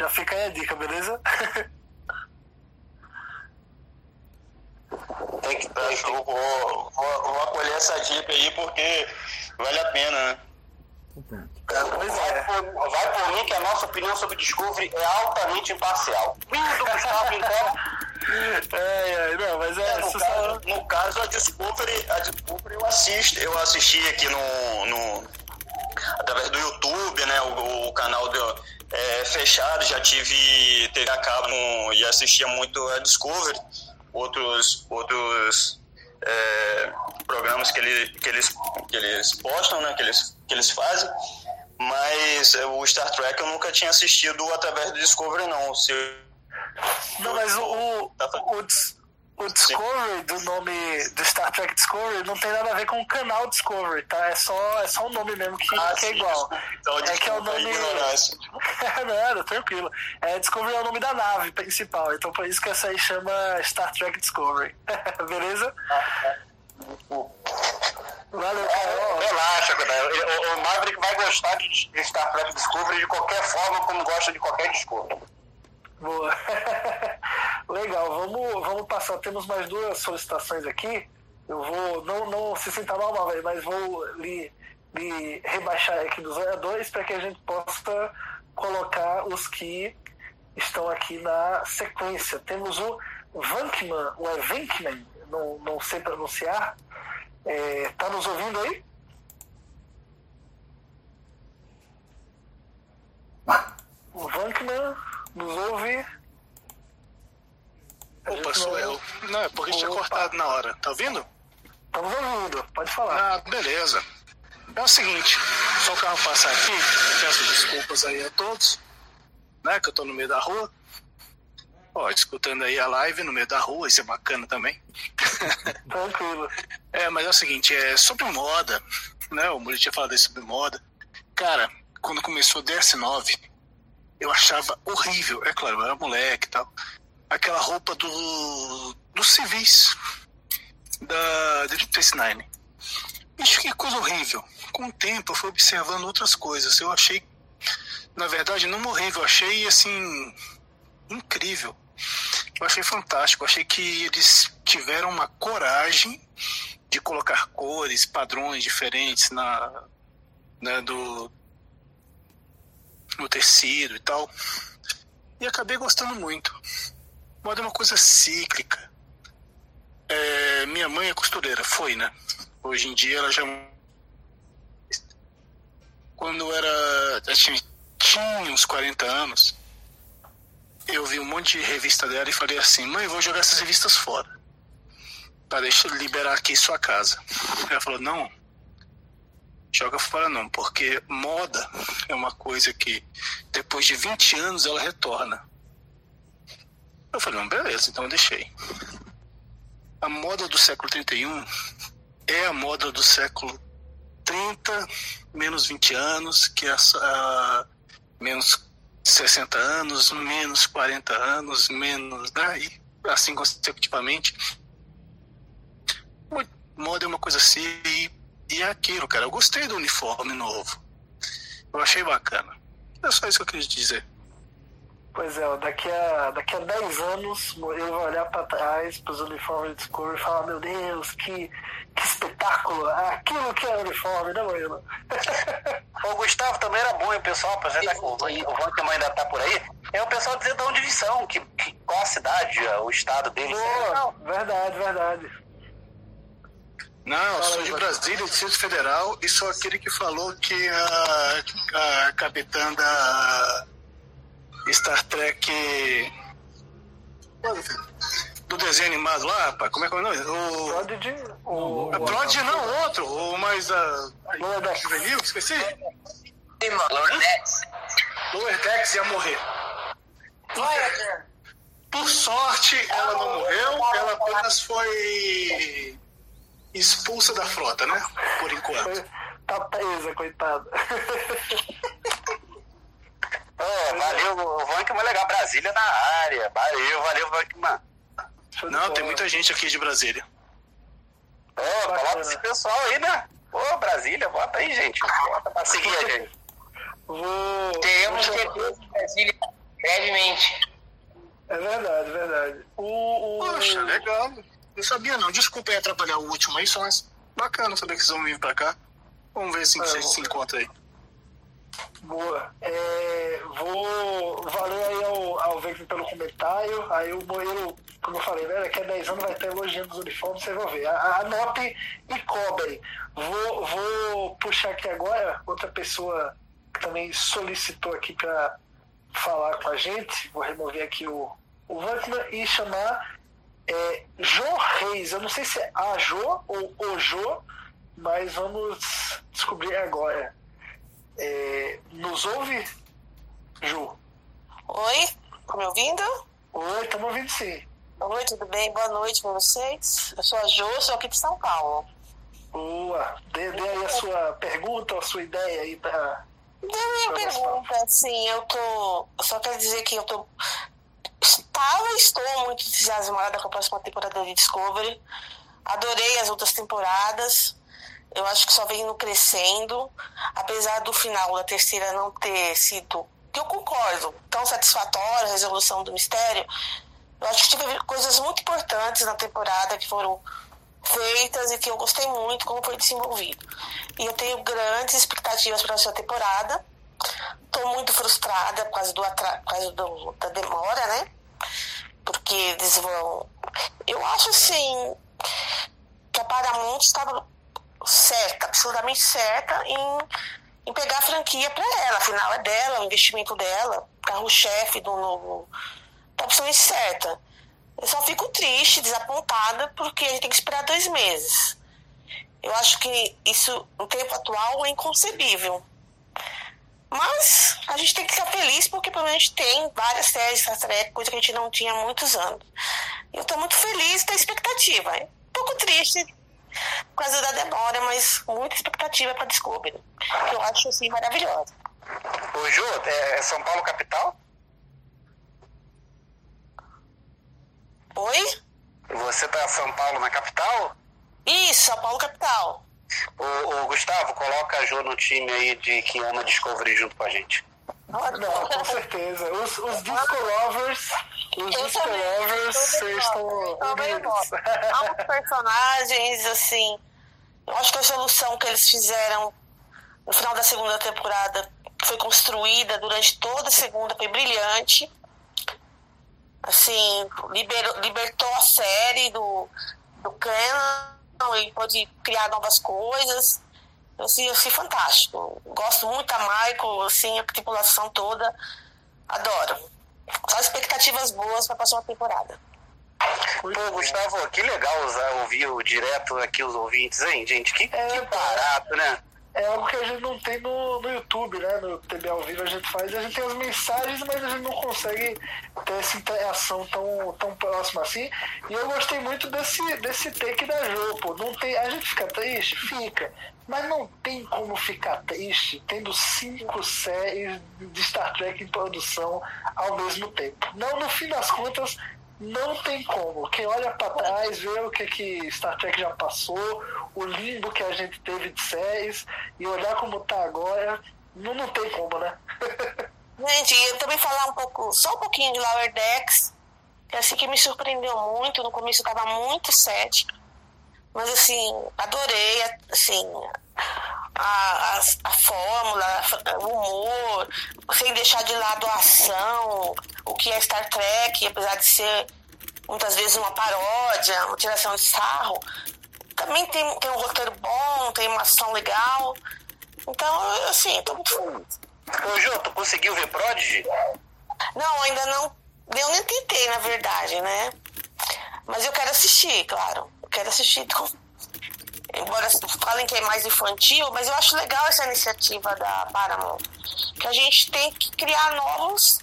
já fica aí a dica, beleza? [laughs] Tem que, tem que- vou, vou, vou acolher essa dica aí porque vale a pena, né? Então, pronto. pois Vai é. por, vai por mim que a nossa opinião sobre Discovery é altamente imparcial. Vindo do Gustavo, então. É, é, não, mas é. no, se caso, no caso, a Discovery, a Discovery eu assisto, eu assisti aqui no, no através do YouTube, né, o, o canal do, é, fechado, já tive TV a cabo e assistia muito a Discovery, outros outros é, programas que, ele, que, eles, que eles postam, né, que eles, que eles fazem, mas é, o Star Trek eu nunca tinha assistido através do Discovery não, se Não, mas o, o, Tá bom. o, Dis- o Discovery do nome do Star Trek Discovery não tem nada a ver com o canal Discovery, tá? É só, é só um nome mesmo que, Ah, que é igual. então, é que é o nome. [laughs] não, tranquilo. É, Discovery é o nome da nave principal, então por isso que essa aí chama Star Trek Discovery. [laughs] Beleza? Valeu, cara. Ó, Relaxa. O, o Maverick vai gostar de Star Trek Discovery de qualquer forma, como gosta de qualquer Discovery. Boa. [laughs] Legal, vamos, vamos passar. Temos mais duas solicitações aqui. Eu vou, não, não se sinta mal, Maverick, mas vou lhe, lhe rebaixar aqui do 0 a 2 para que a gente possa colocar os que estão aqui na sequência. Temos o Vankman, o é não, não sei pronunciar. É, tá nos ouvindo aí? O Vankman nos ouve. Opa, sou eu. Não, é porque tinha Opa. cortado na hora. Tá ouvindo? Estamos ouvindo, pode falar. Ah, beleza. É o seguinte, só o carro passar aqui, peço desculpas aí a todos, né, que eu tô no meio da rua. Ó, escutando aí a live no meio da rua, isso é bacana também. [laughs] Tranquilo. É, mas é o seguinte, é sobre moda, né, o Murilo tinha falado aí sobre moda. Cara, quando começou o DS9, eu achava horrível, é claro, eu era moleque e tal, aquela roupa do, dos civis da Deep Space Nine. Bicho, que coisa horrível. Com o tempo eu fui observando outras coisas. Eu achei, na verdade, não horrível, eu achei assim incrível. Eu achei fantástico. Eu achei que eles tiveram uma coragem de colocar cores, padrões diferentes na, né, do no tecido e tal. E acabei gostando muito. Moda é uma coisa cíclica. É, minha mãe é costureira, foi, né? Hoje em dia ela já. Quando eu era. Tinha, tinha uns 40 anos, eu vi um monte de revista dela e falei assim: mãe, vou jogar essas revistas fora. Pra deixar liberar aqui sua casa. Ela falou: não, joga fora não, porque moda é uma coisa que depois de 20 anos ela retorna. Eu falei: não, beleza, então eu deixei. A moda do século 31 é a moda do século 30, menos 20 anos, que é ah, menos 60 anos, menos 40 anos, menos, né? E assim consecutivamente. Mo- Moda é uma coisa assim, e é aquilo, cara. Eu gostei do uniforme novo. Eu achei bacana. É só isso que eu queria dizer. Pois é, daqui a, daqui a 10 anos eu vou olhar para trás para os uniformes de Discovery e falar: Meu Deus, que, que espetáculo! Aquilo que é uniforme, né, Murilo? [laughs] O Gustavo também era bom, e o pessoal, apesar que o, o Vankman ainda tá por aí, é o pessoal dizer de onde eles são, que, que, qual a cidade, o estado deles. Boa, verdade, verdade. Não, eu sou de Brasília, Distrito Federal, e sou aquele que falou que a, a capitã da Star Trek. Do desenho animado lá, rapaz, como é que é o nome? O. Prodigy, o. A Prodigy não, outro, o mais. A, Lower Decks. juvenil, esqueci? Lower Decks. Lower Decks ia morrer. Por sorte, ela não morreu, ela apenas foi expulsa da frota, né? Por enquanto. Tá presa, coitada. [laughs] Ô, valeu, o Vankman legal. Brasília na área. Valeu, valeu, Vankman. Não, tem muita gente aqui de Brasília. Ô, coloca esse pessoal aí, né? Ô, Brasília, bota aí, gente. Bota pra seguir a gente. Vou. Teremos certeza em Brasília brevemente. É verdade, é verdade. O, o... Poxa, legal. Não sabia não. Desculpa aí atrapalhar o último aí, só mas bacana saber que vocês vão vir pra cá. Vamos ver se É, gente vou- se encontra aí. Boa. É, vou valer aí ao, ao Vector pelo comentário. Aí o Moeiro, como eu falei, né, daqui a 10 anos vai estar elogiando os uniformes, vocês vão ver. A- a- Anotem e cobrem. Vou, vou puxar aqui agora outra pessoa que também solicitou aqui para falar com a gente. Vou remover aqui o, o Vankman e chamar é, Jô Reis. Eu não sei se é a Jô ou o Jô, mas vamos descobrir agora. É, nos ouve, Ju? Oi, tá me ouvindo? Oi, estamos ouvindo sim. Oi, tudo bem? Boa noite pra vocês. Eu sou a Jo, sou aqui de São Paulo. Boa. Dê, dê aí a sua pergunta, a sua ideia aí para. Deu minha pergunta, assim, eu tô. Só quero dizer que eu tô. Estava e estou muito entusiasmada com a próxima temporada de Discovery. Adorei as outras temporadas. Eu acho que só vem crescendo. Apesar do final da terceira não ter sido. Que eu concordo, tão satisfatória a resolução do mistério. Eu acho que tive coisas muito importantes na temporada que foram feitas e que eu gostei muito como foi desenvolvido. E eu tenho grandes expectativas para essa temporada. Estou muito frustrada por causa, do por causa do... da demora, né? Porque eles vão. Eu acho assim que a Paramount estava certa, absolutamente certa em, em pegar a franquia para ela. Afinal, é dela, o investimento dela, carro-chefe do novo. Está absolutamente certa. Eu só fico triste, desapontada, porque a gente tem que esperar dois meses. Eu acho que isso, no tempo atual, é inconcebível. Mas a gente tem que ficar feliz porque pelo menos tem várias séries Star Trek, coisa que a gente não tinha há muitos anos. Eu estou muito feliz da expectativa. É um pouco triste por causa da demora, mas muita expectativa para Discovery. Que eu acho assim maravilhosa. Ô, Ju, é é São Paulo capital? Oi? Você tá em São Paulo na capital? Isso, São Paulo capital. Ô, ô, Gustavo, coloca a Ju no time aí de que ama Discovery junto com a gente. Não, com certeza. Os, os Disco Lovers, os Eu Disco também, Lovers, vocês estão. Há uns personagens, assim. Eu acho que a solução que eles fizeram no final da segunda temporada que foi construída durante toda a segunda foi brilhante. Assim, liberou, libertou a série do, do canon e pôde criar novas coisas. Assim, assim, fantástico. Gosto muito da Michael, assim, a tripulação toda. Adoro. Só expectativas boas para a próxima temporada. Pô, Gustavo, que legal usar, ouvir o direto aqui os ouvintes, hein, gente? Que, que barato, né? É algo que a gente não tem no, no YouTube, né? No TB ao vivo a gente faz, a gente tem as mensagens, mas a gente não consegue ter essa interação tão, tão próxima assim. E eu gostei muito desse, desse take da Jo, pô. Não tem, a gente fica triste? Fica. Mas não tem como ficar triste tendo cinco séries de Star Trek em produção ao mesmo tempo. Não, no fim das contas, não tem como. Quem olha para trás, vê o que, que Star Trek já passou, o limbo que a gente teve de séries, e olhar como tá agora, não, não tem como, né? [laughs] Gente, eu também falar um pouco, só um pouquinho de Lower Decks, que assim que me surpreendeu muito, no começo eu tava muito cética, mas assim, adorei, assim, a, a, a fórmula, a- o humor, sem deixar de lado a ação, o que é Star Trek, apesar de ser muitas vezes uma paródia, uma tiração de sarro, também tem, tem um roteiro bom, tem uma ação legal. Então, assim, tô muito feliz. Ô, Ju, tu conseguiu ver Prodigy? Não, ainda não. Eu nem tentei, na verdade, né? Mas eu quero assistir, claro. Eu quero assistir. Então, embora falem que é mais infantil, mas eu acho legal essa iniciativa da Paramount. Que a gente tem que criar novos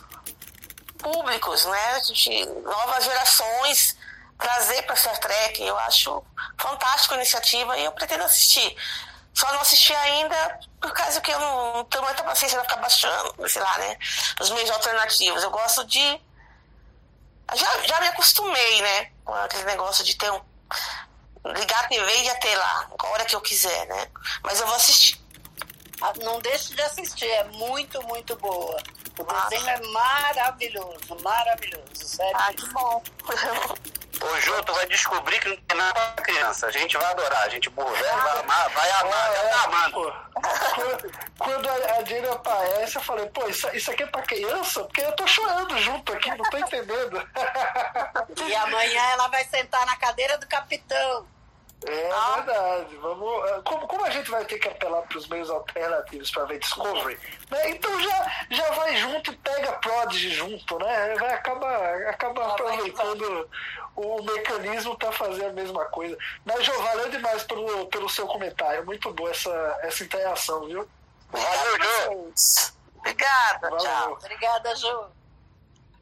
públicos, né? Gente, novas gerações, trazer para Star Trek. Eu acho fantástica a iniciativa e eu pretendo assistir. Só não assisti ainda por causa que eu não tenho muita paciência para ficar baixando, sei lá, né? Os meios alternativos. Eu gosto de. Já, já me acostumei, né? Com aquele negócio de ter um. Ligar a TV e ia ter lá, a hora que eu quiser, né? Mas eu vou assistir. Ah, Não deixe de assistir, é muito, muito boa. O desenho é maravilhoso, maravilhoso, sério. Ah, que bom. Ô, Ju, tu vai descobrir que não tem nada pra criança. A gente vai adorar. A gente burro velho vai amar, vai amar, já tá amando. Quando, quando a, a Jane aparece, eu falei, pô, isso, isso aqui é pra criança? Porque eu tô chorando junto aqui, não tô entendendo. E amanhã ela vai sentar na cadeira do capitão. É verdade. Vamos, eh, como, como a gente vai ter que apelar para os meios alternativos para ver Discovery, né? então já, já vai junto e pega Prodigy junto, né? Vai acabar, acaba aproveitando o mecanismo para fazer a mesma coisa. Mas, Jô, valeu demais pelo, pelo seu comentário. Muito boa essa, essa interação, viu? Valeu, Jô. Obrigada, Valeu. tchau. Obrigada, Ju.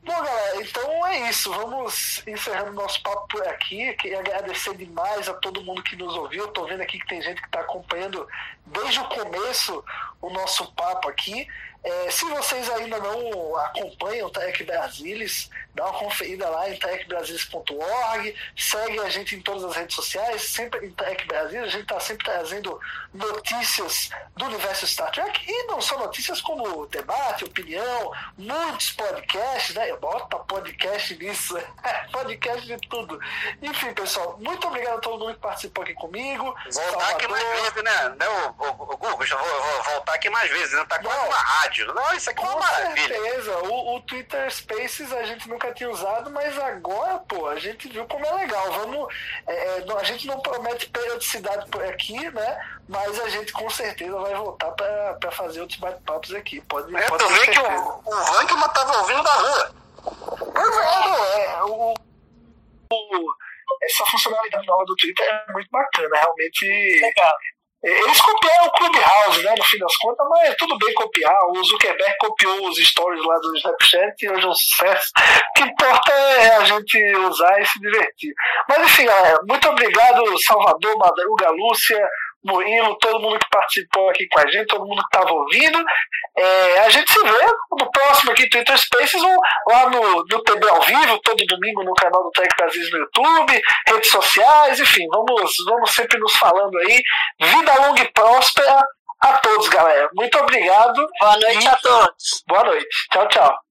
Bom, galera, então é isso. Vamos encerrando nosso papo por aqui. Queria agradecer demais a todo mundo que nos ouviu. Tô vendo aqui que tem gente que está acompanhando desde o começo o nosso papo aqui. É, se vocês ainda não acompanham o Trek Brasilis, dá uma conferida lá em trekbrasilis.org, segue a gente em todas as redes sociais, sempre em Trek Brasil, a gente está sempre trazendo notícias do universo Star Trek, e não só notícias como debate, opinião, muitos podcasts, né? Bota podcast nisso, [laughs] podcast de tudo. Enfim, pessoal, muito obrigado a todo mundo que participou aqui comigo. Voltar aqui mais Salvador. vezes, né? né o, o, o Google, já vou, vou voltar aqui mais vezes, né? Tá quase uma rádio. Não, isso aqui é uma Com maravilha. certeza, o, o Twitter Spaces a gente nunca tinha usado, mas agora, pô, a gente viu como é legal. Vamos, é, é, a gente não promete periodicidade por aqui, né? Mas a gente com certeza vai voltar pra, pra fazer outros bate-papos aqui. Pode, É, pode vê que o, o Vankman tava ouvindo da rua. Pois é, não, é, o, o- essa funcionalidade nova do Twitter é muito bacana, realmente. Legal. Eles copiaram o Clubhouse, né, no fim das contas, mas tudo bem copiar. O Zuckerberg copiou os stories lá do Snapchat e hoje é um sucesso. O que importa é a gente usar e se divertir. Mas enfim, galera, muito obrigado, Salvador, Madruga, Lúcia, Murilo, todo mundo que participou aqui com a gente, todo mundo que estava ouvindo. É, a gente se vê no próximo aqui, Twitter Spaces, ou lá no, no TB ao vivo, todo domingo no canal do Tech Brasil no YouTube, redes sociais, enfim, vamos, vamos sempre nos falando aí. Vida longa e próspera a todos, galera. Muito obrigado. Boa noite a todos. Boa noite. Tchau, tchau.